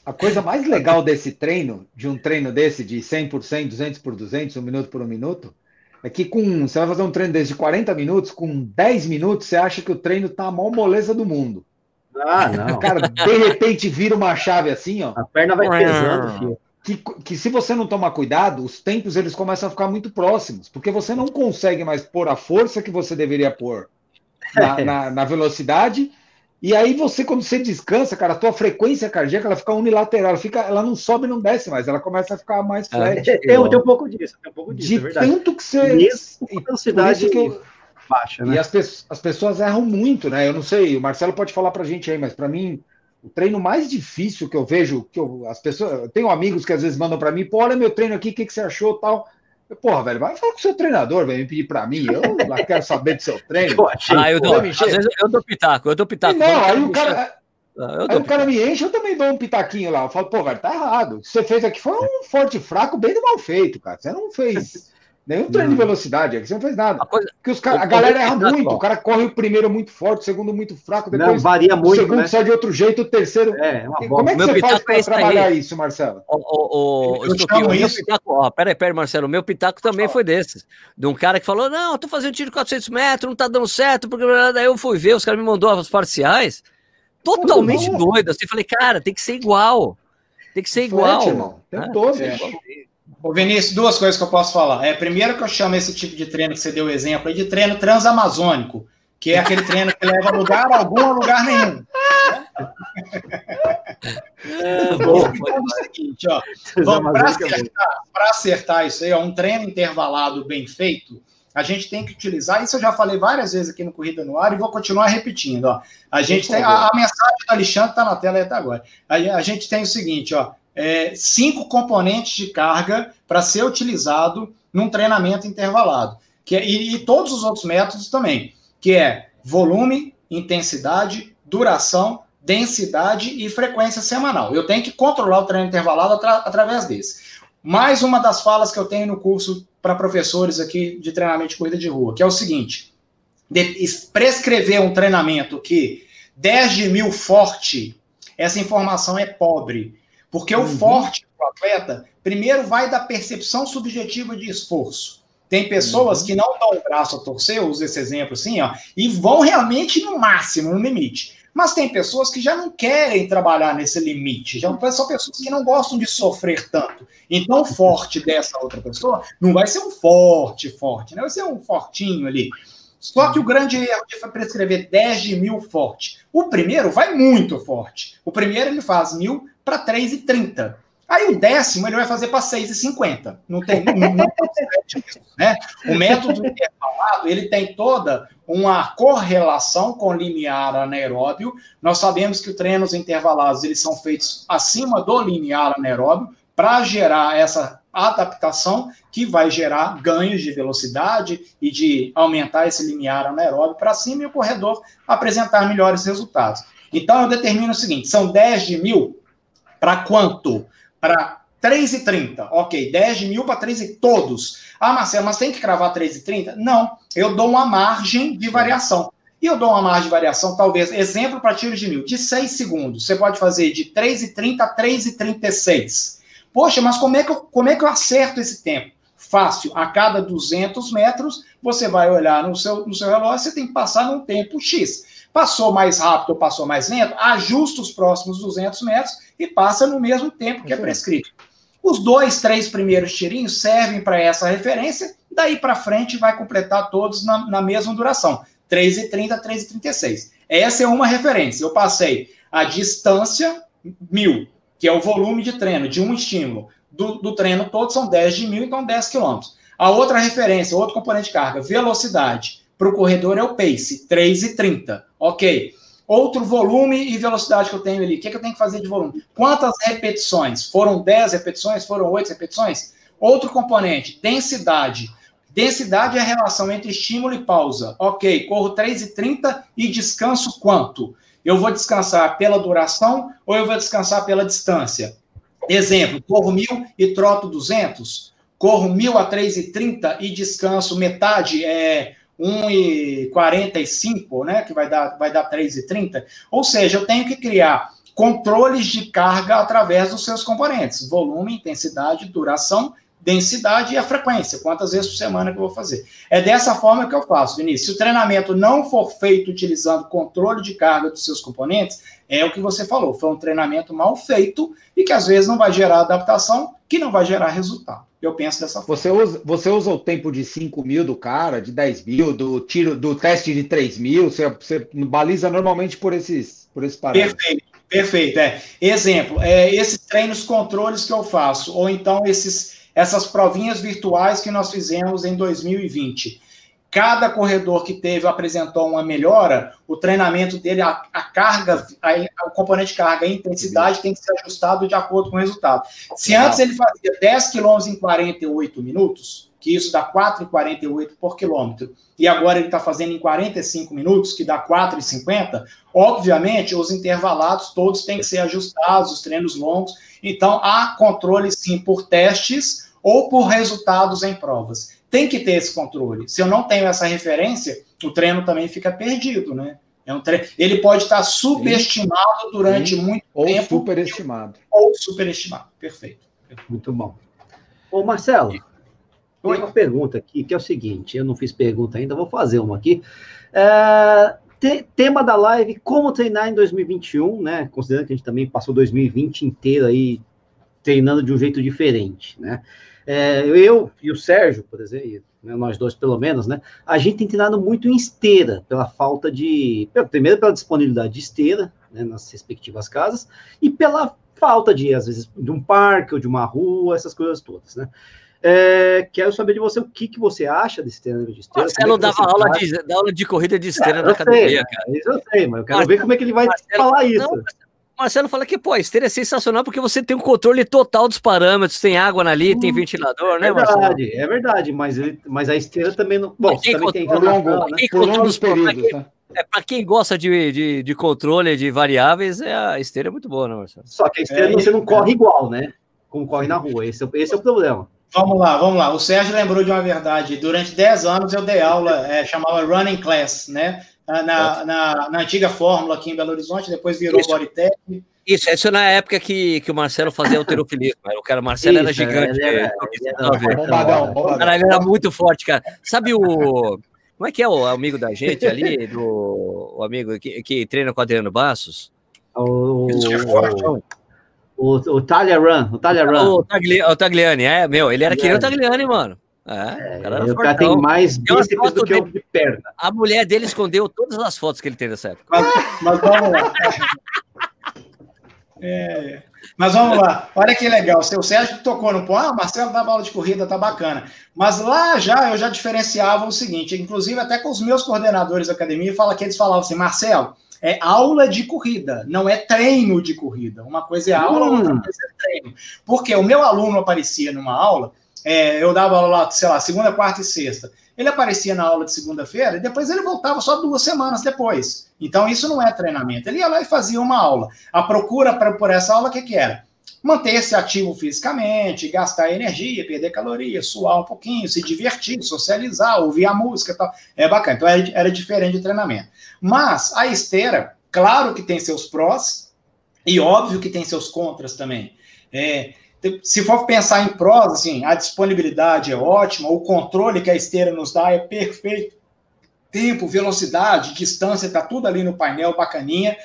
a coisa mais legal desse treino, de um treino desse de 100 por 100, 200 por 200, um minuto por um minuto, é que com você vai fazer um treino desse de 40 minutos, com 10 minutos você acha que o treino tá a maior moleza do mundo. Ah, não. Cara, de repente vira uma chave assim, ó. A perna vai pesando, filho. Que, que se você não tomar cuidado, os tempos eles começam a ficar muito próximos, porque você não consegue mais pôr a força que você deveria pôr na, na, na velocidade e aí você, quando você descansa, cara, a tua frequência cardíaca ela fica unilateral, ela, fica, ela não sobe e não desce mais, ela começa a ficar mais é, flat. É, tem, tem, um pouco disso, tem um pouco disso, De é tanto que você. Mesmo com que eu, baixa, né? E as, as pessoas erram muito, né? Eu não sei, o Marcelo pode falar pra gente aí, mas para mim, o treino mais difícil que eu vejo, que eu, as pessoas. Eu tenho amigos que às vezes mandam para mim, pô, olha meu treino aqui, o que, que você achou tal. Porra, velho, vai falar com o seu treinador, velho, me pedir pra mim. Eu não quero saber do seu treino. ah, eu, dou, às vezes eu dou pitaco, eu dou pitaco. Não, aí o cara. Ah, aí o cara me enche, eu também dou um pitaquinho lá. Eu falo, pô, velho, tá errado. O que você fez aqui foi um forte fraco, bem do mal feito, cara. Você não fez Nenhum treino de velocidade, aqui você não fez nada. A, coisa, Porque os cara, a galera erra muito. O cara corre o primeiro muito forte, o segundo muito fraco, depois não, varia muito, o segundo né? sai de outro jeito, o terceiro. É, é Como é que você faz para é trabalhar aí. isso, Marcelo? O, o, o, o meu pitaco, ó, peraí, peraí, Marcelo, o meu pitaco também foi desses. De um cara que falou: não, eu tô fazendo tiro de 400 metros, não tá dando certo, porque daí eu fui ver, os caras me mandou as parciais, totalmente doido. Assim, falei, cara, tem que ser igual. Tem que ser igual. irmão. Tem né? todo. É. Ô, Vinícius, duas coisas que eu posso falar. É, primeiro que eu chamo esse tipo de treino que você deu exemplo aí de treino transamazônico, que é aquele treino que leva lugar algum a lugar nenhum. É, bom, é seguinte, ó, para acertar, acertar, isso aí, ó, um treino intervalado bem feito, a gente tem que utilizar, isso eu já falei várias vezes aqui no Corrida no Ar e vou continuar repetindo. Ó. A gente tem, a, a mensagem do Alexandre está na tela até agora. A, a, gente tem o seguinte, ó, é, cinco componentes de carga para ser utilizado num treinamento intervalado. Que é, e, e todos os outros métodos também, que é volume, intensidade, duração, densidade e frequência semanal. Eu tenho que controlar o treino intervalado atra através desse. Mais uma das falas que eu tenho no curso para professores aqui de treinamento de corrida de rua, que é o seguinte: prescrever um treinamento que 10 de mil forte, essa informação é pobre. Porque uhum. o forte para o atleta, primeiro vai da percepção subjetiva de esforço. Tem pessoas uhum. que não dão o braço a torcer, eu uso esse exemplo assim, ó, e vão realmente no máximo, no limite. Mas tem pessoas que já não querem trabalhar nesse limite, já são pessoas que não gostam de sofrer tanto. Então, o forte dessa outra pessoa não vai ser um forte, forte, né? vai ser um fortinho ali. Só que o grande erro de prescrever 10 de mil forte. O primeiro vai muito forte. O primeiro ele faz mil para 3,30. Aí o décimo ele vai fazer para 6,50. Não tem, não, não né? O método intervalado ele tem toda uma correlação com linear anaeróbio. Nós sabemos que os treinos intervalados eles são feitos acima do linear anaeróbio para gerar essa adaptação que vai gerar ganhos de velocidade e de aumentar esse limiar anaeróbio para cima e o corredor apresentar melhores resultados. Então, eu determino o seguinte: são 10 de mil para quanto? Para 3,30. Ok, 10 de mil para 3 e todos. Ah, Marcelo, mas tem que cravar 3,30? Não, eu dou uma margem de variação. E eu dou uma margem de variação, talvez, exemplo para tiros de mil, de 6 segundos. Você pode fazer de 3,30 a 3,36. Poxa, mas como é, que eu, como é que eu acerto esse tempo? Fácil. A cada 200 metros, você vai olhar no seu, no seu relógio, você tem que passar num tempo X. Passou mais rápido ou passou mais lento, ajusta os próximos 200 metros e passa no mesmo tempo que é prescrito. Os dois, três primeiros tirinhos servem para essa referência, daí para frente vai completar todos na, na mesma duração, 3,30, 3,36. Essa é uma referência. Eu passei a distância, mil, que é o volume de treino de um estímulo do, do treino todo, são 10 de mil, então 10 quilômetros. A outra referência, outro componente de carga, velocidade. Para o corredor é o pace, 3,30. Ok. Outro volume e velocidade que eu tenho ali. O que, é que eu tenho que fazer de volume? Quantas repetições? Foram 10 repetições? Foram 8 repetições? Outro componente, densidade. Densidade é a relação entre estímulo e pausa. Ok, corro 3,30 e descanso quanto? Eu vou descansar pela duração ou eu vou descansar pela distância? Exemplo, corro mil e troto 200, corro mil a 3,30 e descanso metade, é 1,45, né, que vai dar, vai dar 3,30. Ou seja, eu tenho que criar controles de carga através dos seus componentes, volume, intensidade, duração densidade e a frequência, quantas vezes por semana que eu vou fazer. É dessa forma que eu faço, Vinícius. Se o treinamento não for feito utilizando controle de carga dos seus componentes, é o que você falou, foi um treinamento mal feito e que às vezes não vai gerar adaptação, que não vai gerar resultado. Eu penso dessa forma. Você usa, você usa o tempo de 5 mil do cara, de 10 mil, do tiro, do teste de 3 mil, você, você baliza normalmente por esses, por esses parâmetros. Perfeito, perfeito. É. Exemplo, é, esses treinos controles que eu faço, ou então esses essas provinhas virtuais que nós fizemos em 2020. Cada corredor que teve apresentou uma melhora, o treinamento dele, a, a carga, a, o componente de carga, a intensidade tem que ser ajustado de acordo com o resultado. Se antes ele fazia 10 quilômetros em 48 minutos, que isso dá 4,48 por quilômetro, e agora ele está fazendo em 45 minutos, que dá 4,50, obviamente os intervalados todos têm que ser ajustados, os treinos longos, então, há controle, sim, por testes ou por resultados em provas. Tem que ter esse controle. Se eu não tenho essa referência, o treino também fica perdido, né? É um treino... Ele pode estar subestimado sim. durante sim. muito ou tempo. Ou superestimado. Ou superestimado. Perfeito. Muito bom. Ô, Marcelo, tem uma pergunta aqui, que é o seguinte, eu não fiz pergunta ainda, vou fazer uma aqui. É, te, tema da live, como treinar em 2021, né? Considerando que a gente também passou 2020 inteiro aí treinando de um jeito diferente, né? É, eu e o Sérgio, por exemplo, né, nós dois pelo menos, né? A gente tem treinado muito em esteira, pela falta de. Primeiro, pela disponibilidade de esteira, né, nas respectivas casas, e pela falta de, às vezes, de um parque ou de uma rua, essas coisas todas, né? É, quero saber de você o que, que você acha desse treinamento de esteira. Marcelo é dava aula de, aula de corrida de esteira é, na academia, sei, cara. Isso eu sei, mas eu quero Marcelo, ver como é que ele vai Marcelo, falar isso. Não, Marcelo fala que, pô, a esteira é sensacional porque você tem um controle total dos parâmetros, tem água ali, hum, tem ventilador, né, Marcelo? É verdade, é verdade, mas, ele, mas a esteira também não. Bom, também controla, tem longo, né? por longos períodos, né? É, para quem gosta de, de, de, controle de variáveis, é, a esteira é muito boa, né, Marcelo? Só que a esteira é, você não corre igual, né? Como corre na rua. Esse, esse é o problema. Vamos lá, vamos lá. O Sérgio lembrou de uma verdade. Durante 10 anos eu dei aula, é, chamava Running Class, né? Na, na, na, antiga fórmula aqui em Belo Horizonte, depois virou Bodytech. Isso, isso é na época que, que o Marcelo fazia alterofilismo. O cara, o Marcelo isso, era gigante. Ele era, ele bombadão. Cara, ele era muito forte, cara. Sabe o. Como é que é o amigo da gente ali, do, o amigo que, que treina com o Adriano Bassos? O, o, o, o Talleyrand, o Talleyrand. O, Tagli, o Tagliani, é, meu, ele era que nem o Tagliani, mano. É, o cara, o cara tem mais bíceps do que dele, de perna. A mulher dele escondeu todas as fotos que ele tem nessa época. Mas, mas vamos lá. É, mas vamos lá. Olha que legal. O seu Sérgio tocou no ponto. Ah, Marcelo dá bola de corrida, tá bacana. Mas lá já eu já diferenciava o seguinte, inclusive até com os meus coordenadores da academia, fala que eles falavam assim, Marcelo, é aula de corrida, não é treino de corrida. Uma coisa é aula, hum. outra coisa é treino. Porque o meu aluno aparecia numa aula, é, eu dava aula lá, sei lá, segunda, quarta e sexta. Ele aparecia na aula de segunda-feira e depois ele voltava só duas semanas depois. Então isso não é treinamento. Ele ia lá e fazia uma aula. A procura pra, por essa aula, o que, que era? Manter-se ativo fisicamente, gastar energia, perder calorias, suar um pouquinho, se divertir, socializar, ouvir a música e tal. É bacana. Então era, era diferente de treinamento. Mas a esteira, claro que tem seus prós e óbvio que tem seus contras também. É, se for pensar em prós, assim, a disponibilidade é ótima, o controle que a esteira nos dá é perfeito. Tempo, velocidade, distância, está tudo ali no painel, bacaninha.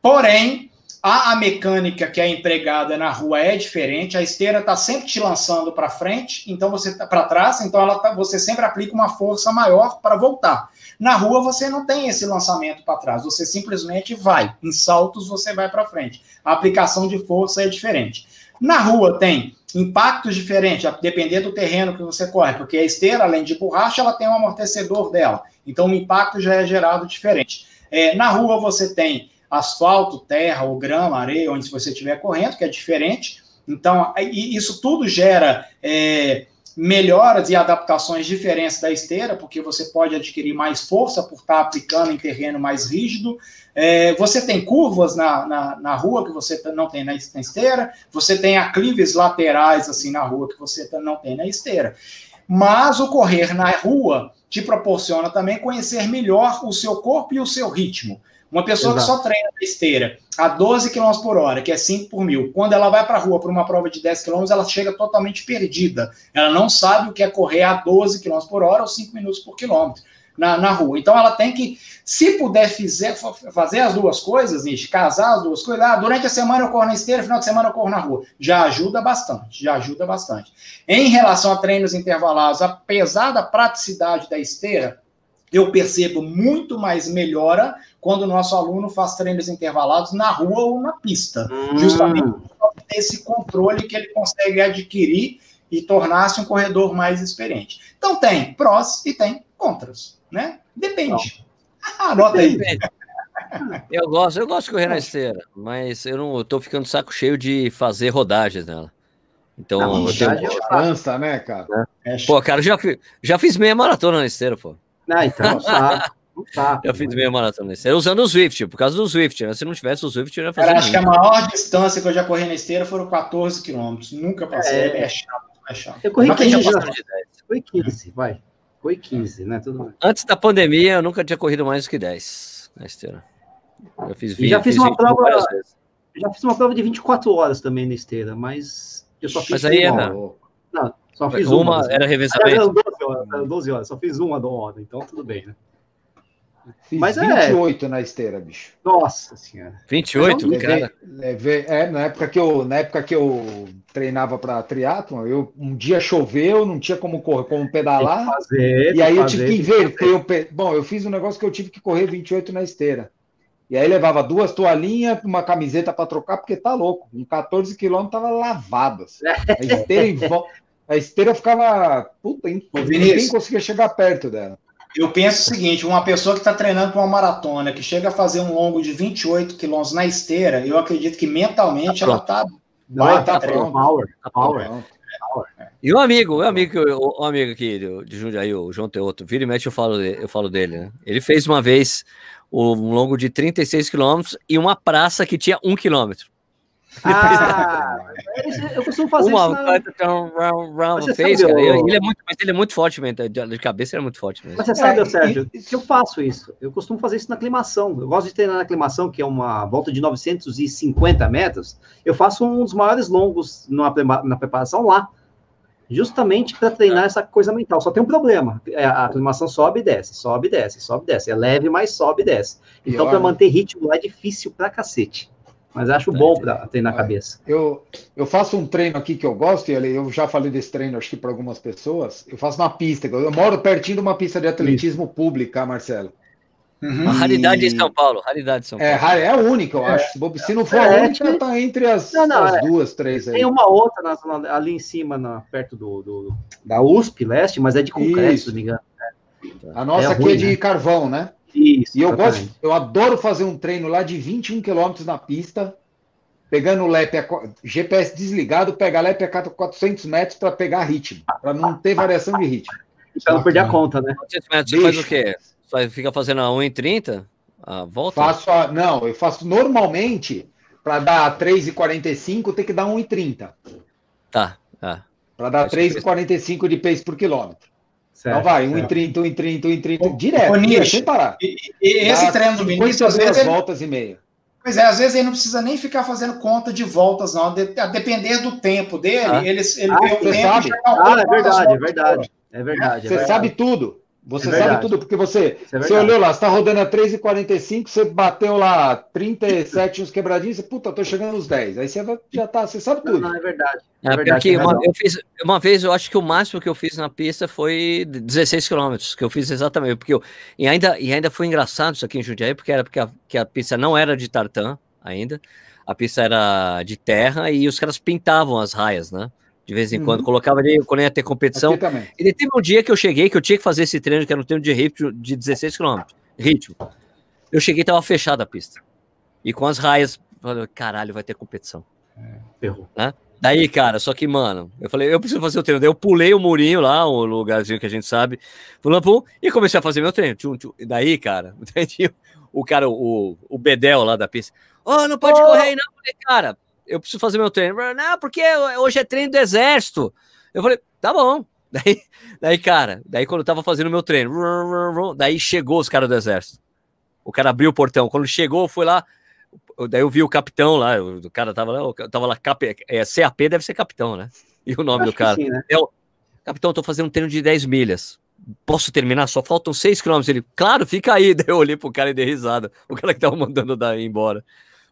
Porém, a, a mecânica que é empregada na rua é diferente. A esteira está sempre te lançando para frente, então você tá para trás, então ela tá, você sempre aplica uma força maior para voltar. Na rua você não tem esse lançamento para trás, você simplesmente vai. Em saltos você vai para frente. A aplicação de força é diferente. Na rua tem impactos diferentes, dependendo do terreno que você corre, porque a esteira, além de borracha, ela tem um amortecedor dela. Então o impacto já é gerado diferente. É, na rua você tem asfalto, terra ou grama, areia, onde você estiver correndo, que é diferente. Então, isso tudo gera é, melhoras e adaptações diferentes da esteira, porque você pode adquirir mais força por estar aplicando em terreno mais rígido. É, você tem curvas na, na, na, rua que você não tem na, na esteira, você tem aclives laterais assim na rua que você não tem na esteira. Mas o correr na rua te proporciona também conhecer melhor o seu corpo e o seu ritmo. Uma pessoa Exato. que só treina na esteira a 12 km por hora, que é 5 por mil, quando ela vai para a rua para uma prova de 10 km, ela chega totalmente perdida. Ela não sabe o que é correr a 12 km por hora ou 5 minutos por quilômetro na, na rua. Então ela tem que, se puder fizer, fazer as duas coisas, Nish, casar as duas coisas, ah, durante a semana eu corro na esteira, final de semana eu corro na rua. Já ajuda bastante, já ajuda bastante. Em relação a treinos intervalados, apesar da praticidade da esteira, eu percebo muito mais melhora quando o nosso aluno faz treinos intervalados na rua ou na pista. Hum. Justamente por esse controle que ele consegue adquirir e tornar-se um corredor mais experiente. Então tem prós e tem contras, né? Depende. Anota aí. Eu gosto, eu gosto de correr na esteira, mas eu não estou ficando saco cheio de fazer rodagens nela. Então, a eu tenho... é cansa, né, cara? É. Pô, cara, já, já fiz meia maratona na esteira, pô. Ah, então tá. Tá. Eu fiz meia maratona na esteira usando o Swift, por causa do Swift, né? Se não tivesse o Swift, eu ia fazer. Cara, acho que a maior distância que eu já corri na esteira foram 14 quilômetros. Nunca passei, é, é chato, é chato. Eu corri 15 já. Foi 15, vai. Foi 15, né? Tudo bem. Antes da pandemia, eu nunca tinha corrido mais do que 10 na esteira. Eu fiz 20, já fiz, fiz uma prova. Já fiz uma prova de 24 horas também na esteira, mas eu só fiz mas aí uma. Era... Não, só fiz uma. uma era revezamento? Era 12 horas, era 12 horas, só fiz uma do hora, então tudo bem, né? Fiz Mas 28 é... na esteira, bicho. Nossa senhora. 28, levei, cara. Levei, é, na época que eu, na época que eu treinava para triatlon, eu um dia choveu, não tinha como correr, como pedalar. Fazer, e aí eu tive que inverter o pe... Bom, eu fiz um negócio que eu tive que correr 28 na esteira. E aí levava duas toalhinhas, uma camiseta para trocar, porque tá louco. Em 14 quilômetros tava lavado. Assim. A esteira em volta. A esteira ficava. Puta, ninguém conseguia chegar perto dela. Eu penso o seguinte: uma pessoa que está treinando para uma maratona, que chega a fazer um longo de 28 quilômetros na esteira, eu acredito que mentalmente tá ela está. Vai estar tá. Power, tá power. power. E o amigo, o amigo, o amigo aqui de Jundiaí, o João Teoto, vira e mexe, eu falo, eu falo dele, né? Ele fez uma vez um longo de 36 quilômetros e uma praça que tinha um quilômetro. Ah, Eu costumo fazer Uma, isso. Na... Round, round face, cara. Ele é muito, mas ele é muito forte mesmo. De cabeça ele é muito forte mesmo. Mas você sabe, é, Sérgio, e... que eu faço isso. Eu costumo fazer isso na aclimação. Eu gosto de treinar na aclimação, que é uma volta de 950 metros. Eu faço um dos maiores longos na, na preparação lá justamente para treinar essa coisa mental. Só tem um problema: é, a aclimação sobe e desce, sobe e desce, sobe e desce. É leve, mas sobe e desce. Então, para manter ritmo lá é difícil pra cacete. Mas acho bom para treinar a cabeça. Eu, eu faço um treino aqui que eu gosto, e eu já falei desse treino acho que para algumas pessoas. Eu faço na pista. Eu moro pertinho de uma pista de atletismo Isso. pública, Marcelo. Uhum. Uma raridade em São Paulo, raridade em São é, Paulo. É, é a única, eu é, acho. Se não for é, a única, está entre as, não, não, as é. duas, três aí. Tem uma outra na, ali em cima, na, perto do, do, da USP Leste, mas é de concreto, se não me engano. A nossa é aqui ruim, é de né? carvão, né? Isso, e eu gosto, eu adoro fazer um treino lá de 21 quilômetros na pista, pegando o LEP, GPS desligado, pega LEP a 400 metros para pegar ritmo, para não ter variação de ritmo. Para não perder a conta, né? 400 metros, você faz o quê? Você fica fazendo a 1,30? A volta? Faço a, não, eu faço normalmente para dar 3,45 tem que dar 1,30. Tá, tá. Para dar 3,45 de pace por quilômetro. Certo, então vai, 1,30, 1,30, 1,30, direto, direto, sem parar. E, e esse treino do Vinícius, às vezes. Ele... voltas e meia. Pois é, às vezes ele não precisa nem ficar fazendo conta de voltas, não. a depender do tempo dele, ah. ele, ele ah, vê o tempo sabe? Ah, é verdade, é verdade. É verdade. É você sabe tudo. Você é sabe tudo, porque você, é você olhou lá, você está rodando a 3,45, você bateu lá 37 uns quebradinhos, você, puta, tô chegando nos 10. Aí você já tá, você sabe tudo. Não, não é verdade. É, é verdade, uma, eu fiz, uma vez, eu acho que o máximo que eu fiz na pista foi 16 quilômetros, que eu fiz exatamente, porque eu, e ainda, e ainda foi engraçado isso aqui em Jundiaí, porque era porque a, que a pista não era de tartan ainda, a pista era de terra e os caras pintavam as raias, né? De vez em quando, uhum. colocava ali quando ia ter competição. E teve um dia que eu cheguei, que eu tinha que fazer esse treino, que era um treino de ritmo de 16 km. Ritmo. Eu cheguei e tava fechada a pista. E com as raias, falei, caralho, vai ter competição. É, Né? Daí, cara, só que, mano, eu falei, eu preciso fazer o treino. Daí eu pulei o murinho lá, o lugarzinho que a gente sabe, pulando, pum, e comecei a fazer meu treino. Tchum, tchum. Daí, cara, o cara, o, o Bedel lá da pista, oh, não pode oh. correr aí, não. Eu falei, cara, eu preciso fazer meu treino. Não, porque hoje é treino do exército. Eu falei, tá bom. Daí, daí cara, daí quando eu tava fazendo meu treino, daí chegou os caras do exército. O cara abriu o portão. Quando chegou, foi lá. Daí eu vi o capitão lá, o cara tava lá, tava lá, cap, é, CAP deve ser capitão, né? E o nome do cara. Sim, né? eu, capitão, tô fazendo um treino de 10 milhas. Posso terminar? Só faltam 6 quilômetros. Ele, claro, fica aí. Daí eu olhei pro cara e dei risada. O cara que tava mandando dar embora.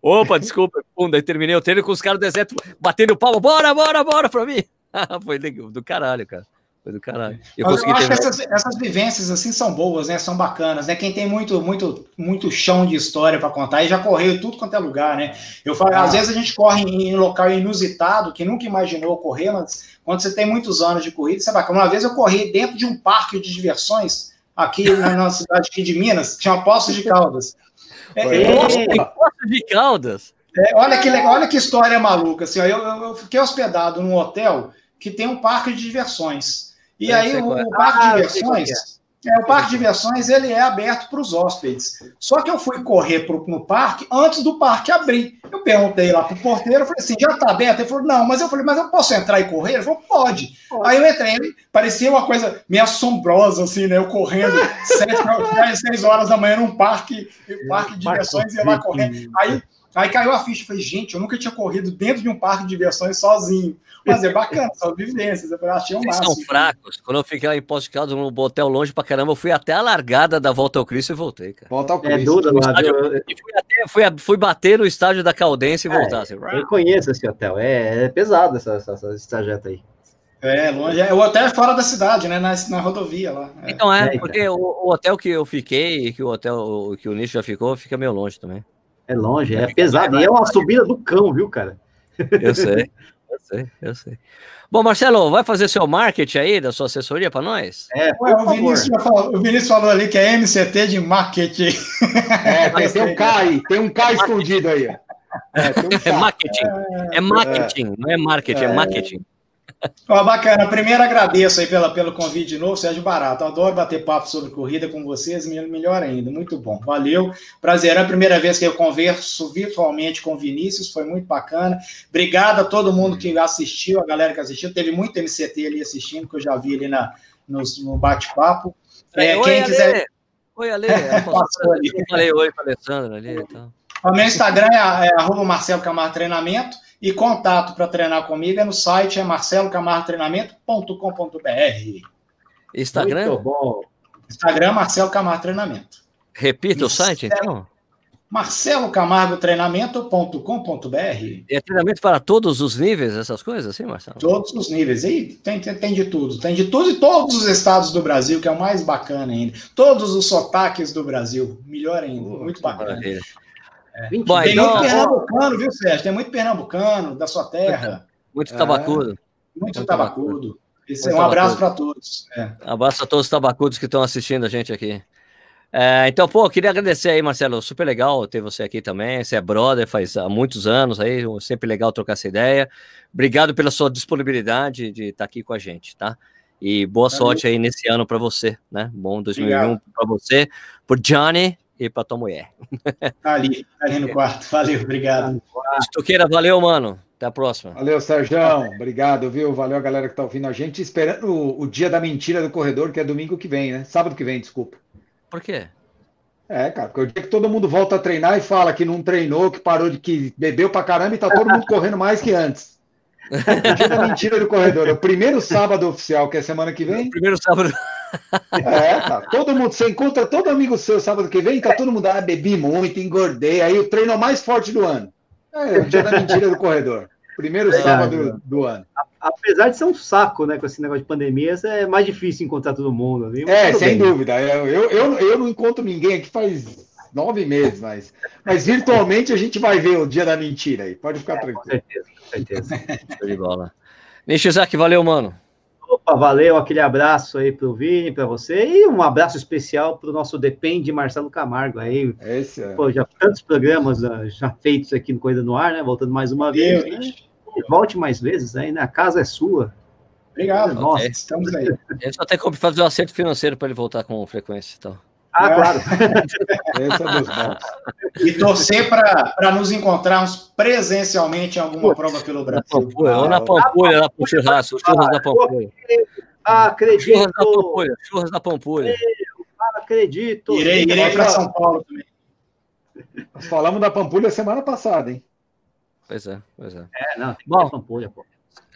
Opa, desculpa. Pum, daí terminei o treino com os caras do deserto batendo palma. Bora, bora, bora pra mim. Foi do caralho, cara. Foi do caralho. Eu, eu acho que essas, essas, vivências assim são boas, né? São bacanas, né? Quem tem muito, muito, muito chão de história para contar e já correu tudo quanto é lugar, né? Eu falo, ah. às vezes a gente corre em local inusitado que nunca imaginou correr, mas quando você tem muitos anos de corrida, você vai. Uma vez eu corri dentro de um parque de diversões aqui na nossa cidade aqui de Minas, tinha Poços de Caldas. É, é, Poços de Caldas. É, olha que olha que história maluca. Assim, ó, eu, eu, fiquei hospedado num hotel que tem um parque de diversões. E aí o, o, parque ah, de diversões é, o parque de diversões ele é aberto para os hóspedes. Só que eu fui correr pro, no parque antes do parque abrir. Eu perguntei lá pro porteiro, eu falei assim, já está aberto? Ele falou, não, mas eu falei, mas eu posso entrar e correr? Ele falou, pode. pode. Aí eu entrei, parecia uma coisa meio assombrosa, assim, né? Eu correndo sete, seis horas da manhã num parque, parque de diversões e ia lá correndo. Aí Aí caiu a ficha, falei, gente, eu nunca tinha corrido dentro de um parque de diversões sozinho. Mas é bacana, são vivências, eu achei um máximo. são fracos. Quando eu fiquei lá em Posto de Caldas, num hotel longe pra caramba, eu fui até a largada da Volta ao Cristo e voltei, cara. Volta ao é Cristo. É duro lá, estádio, fui, até, fui, fui, bater no estádio da Caldense e é, voltar. Assim. Eu conheço esse hotel, é, é pesado essa, essa, esse trajeto aí. É, longe. É, o hotel é fora da cidade, né? Na, na rodovia lá. É. Então é, é porque então. o, o, hotel que eu fiquei, que o hotel que o Nicho já ficou, fica meio longe também. É longe, é pesado. E é uma subida do cão, viu, cara? Eu sei, eu sei, eu sei. Bom, Marcelo, vai fazer seu marketing aí da sua assessoria para nós? É, Ué, o, Vinícius falou, o, Vinícius falou, ali que é MCT de marketing. É, tem, tem um K aí, tem um K escondido aí. É, um é marketing, é marketing, não é marketing, é, é marketing. Ó, bacana. Primeiro agradeço aí pela, pelo convite de novo, Sérgio Barato. adoro bater papo sobre corrida com vocês, melhor ainda. Muito bom. Valeu. Prazer. É a primeira vez que eu converso virtualmente com o Vinícius, foi muito bacana. Obrigado a todo mundo que assistiu, a galera que assistiu. Teve muito MCT ali assistindo, que eu já vi ali na, no, no bate-papo. É, quem quiser. Oi, Ale. Eu falei oi para Alessandra ali. Então. O meu Instagram é, é Marcelo Camargo Treinamento e contato para treinar comigo é no site é marcelocamartreinamento.com.br. Instagram? Muito bom. Instagram Marcelo Camargo Treinamento. Repita o site, então. Marcelo Camargo Treinamento.com.br. É treinamento para todos os níveis, essas coisas, assim, Marcelo? Todos os níveis. E tem, tem, tem, de tudo. Tem de tudo e todos os estados do Brasil, que é o mais bacana ainda. Todos os sotaques do Brasil. Melhor ainda. Uh, muito bacana. Maravilha. É. tem então, muito pernambucano, viu, Sérgio? Tem muito pernambucano da sua terra. Muito tabacudo. É, muito, muito tabacudo. Esse é um abraço para todos. É. Abraço a todos os tabacudos que estão assistindo a gente aqui. É, então, pô, queria agradecer aí, Marcelo. Super legal ter você aqui também. Você é brother faz há muitos anos aí, sempre legal trocar essa ideia. Obrigado pela sua disponibilidade de estar aqui com a gente, tá? E boa Valeu. sorte aí nesse ano para você, né? Bom 2001 para você, por Johnny e para tua mulher. Tá ali, tá ali no quarto. Valeu, obrigado. Estuqueira, valeu, mano. Até a próxima. Valeu, Sérgio. Obrigado, viu? Valeu a galera que tá ouvindo a gente. Esperando o, o, dia da mentira do corredor, que é domingo que vem, né? Sábado que vem, desculpa. Por quê? É, cara, porque o dia que todo mundo volta a treinar e fala que não treinou, que parou de que bebeu pra caramba e tá todo mundo correndo mais que antes. O dia da mentira do corredor. É o primeiro sábado oficial, que é semana que vem. O primeiro sábado. É, tá. Todo mundo, você encontra todo amigo seu sábado que vem, tá todo mundo, ah, bebi muito, engordei. Aí o treino mais forte do ano. É, o dia da mentira do corredor. Primeiro é, sábado do, do, ano. Apesar de ser um saco, né, com esse negócio de pandemia, é mais difícil encontrar todo mundo. Viu? É, sem bem. dúvida. Eu, eu, eu, eu não encontro ninguém aqui faz nove meses, mas, mas virtualmente a gente vai ver o dia da mentira aí. Pode ficar é, tranquilo. Com certeza, com certeza. Show de bola. Nishizaki, valeu, mano. Opa, valeu, aquele abraço aí pro Vini, para você, e um abraço especial para o nosso Depende Marcelo Camargo aí. Esse é. Pô, já tantos programas uh, já feitos aqui no Coisa no Ar, né? Voltando mais uma vez. Né? Volte mais vezes aí, né? A casa é sua. Obrigado, Nossa, okay. estamos aí. A gente só tem que fazer um acerto financeiro para ele voltar com frequência, então. Ah, claro. Esse é dos bons. E torcer para nos encontrarmos presencialmente em alguma prova pelo Brasil. Pampulha, ou na Pampulha, lá pro churrasco, churras da Pampulha. Acredito. Churras da Pampulha, churras da Pampulha. acredito. Irei, irei para São Paulo também. Nós falamos da Pampulha semana passada, hein? Pois é, pois é. É, não, tem Bom, Pampulha, pô.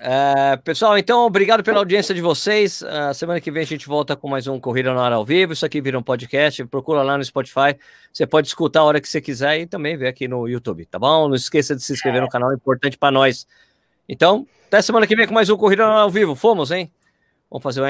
É, pessoal, então, obrigado pela audiência de vocês. Uh, semana que vem a gente volta com mais um Corrida no Ar ao vivo. Isso aqui vira um podcast. Procura lá no Spotify. Você pode escutar a hora que você quiser e também ver aqui no YouTube, tá bom? Não esqueça de se inscrever no canal, é importante para nós. Então, até semana que vem com mais um Corrida no Ar ao vivo. Fomos, hein? Vamos fazer o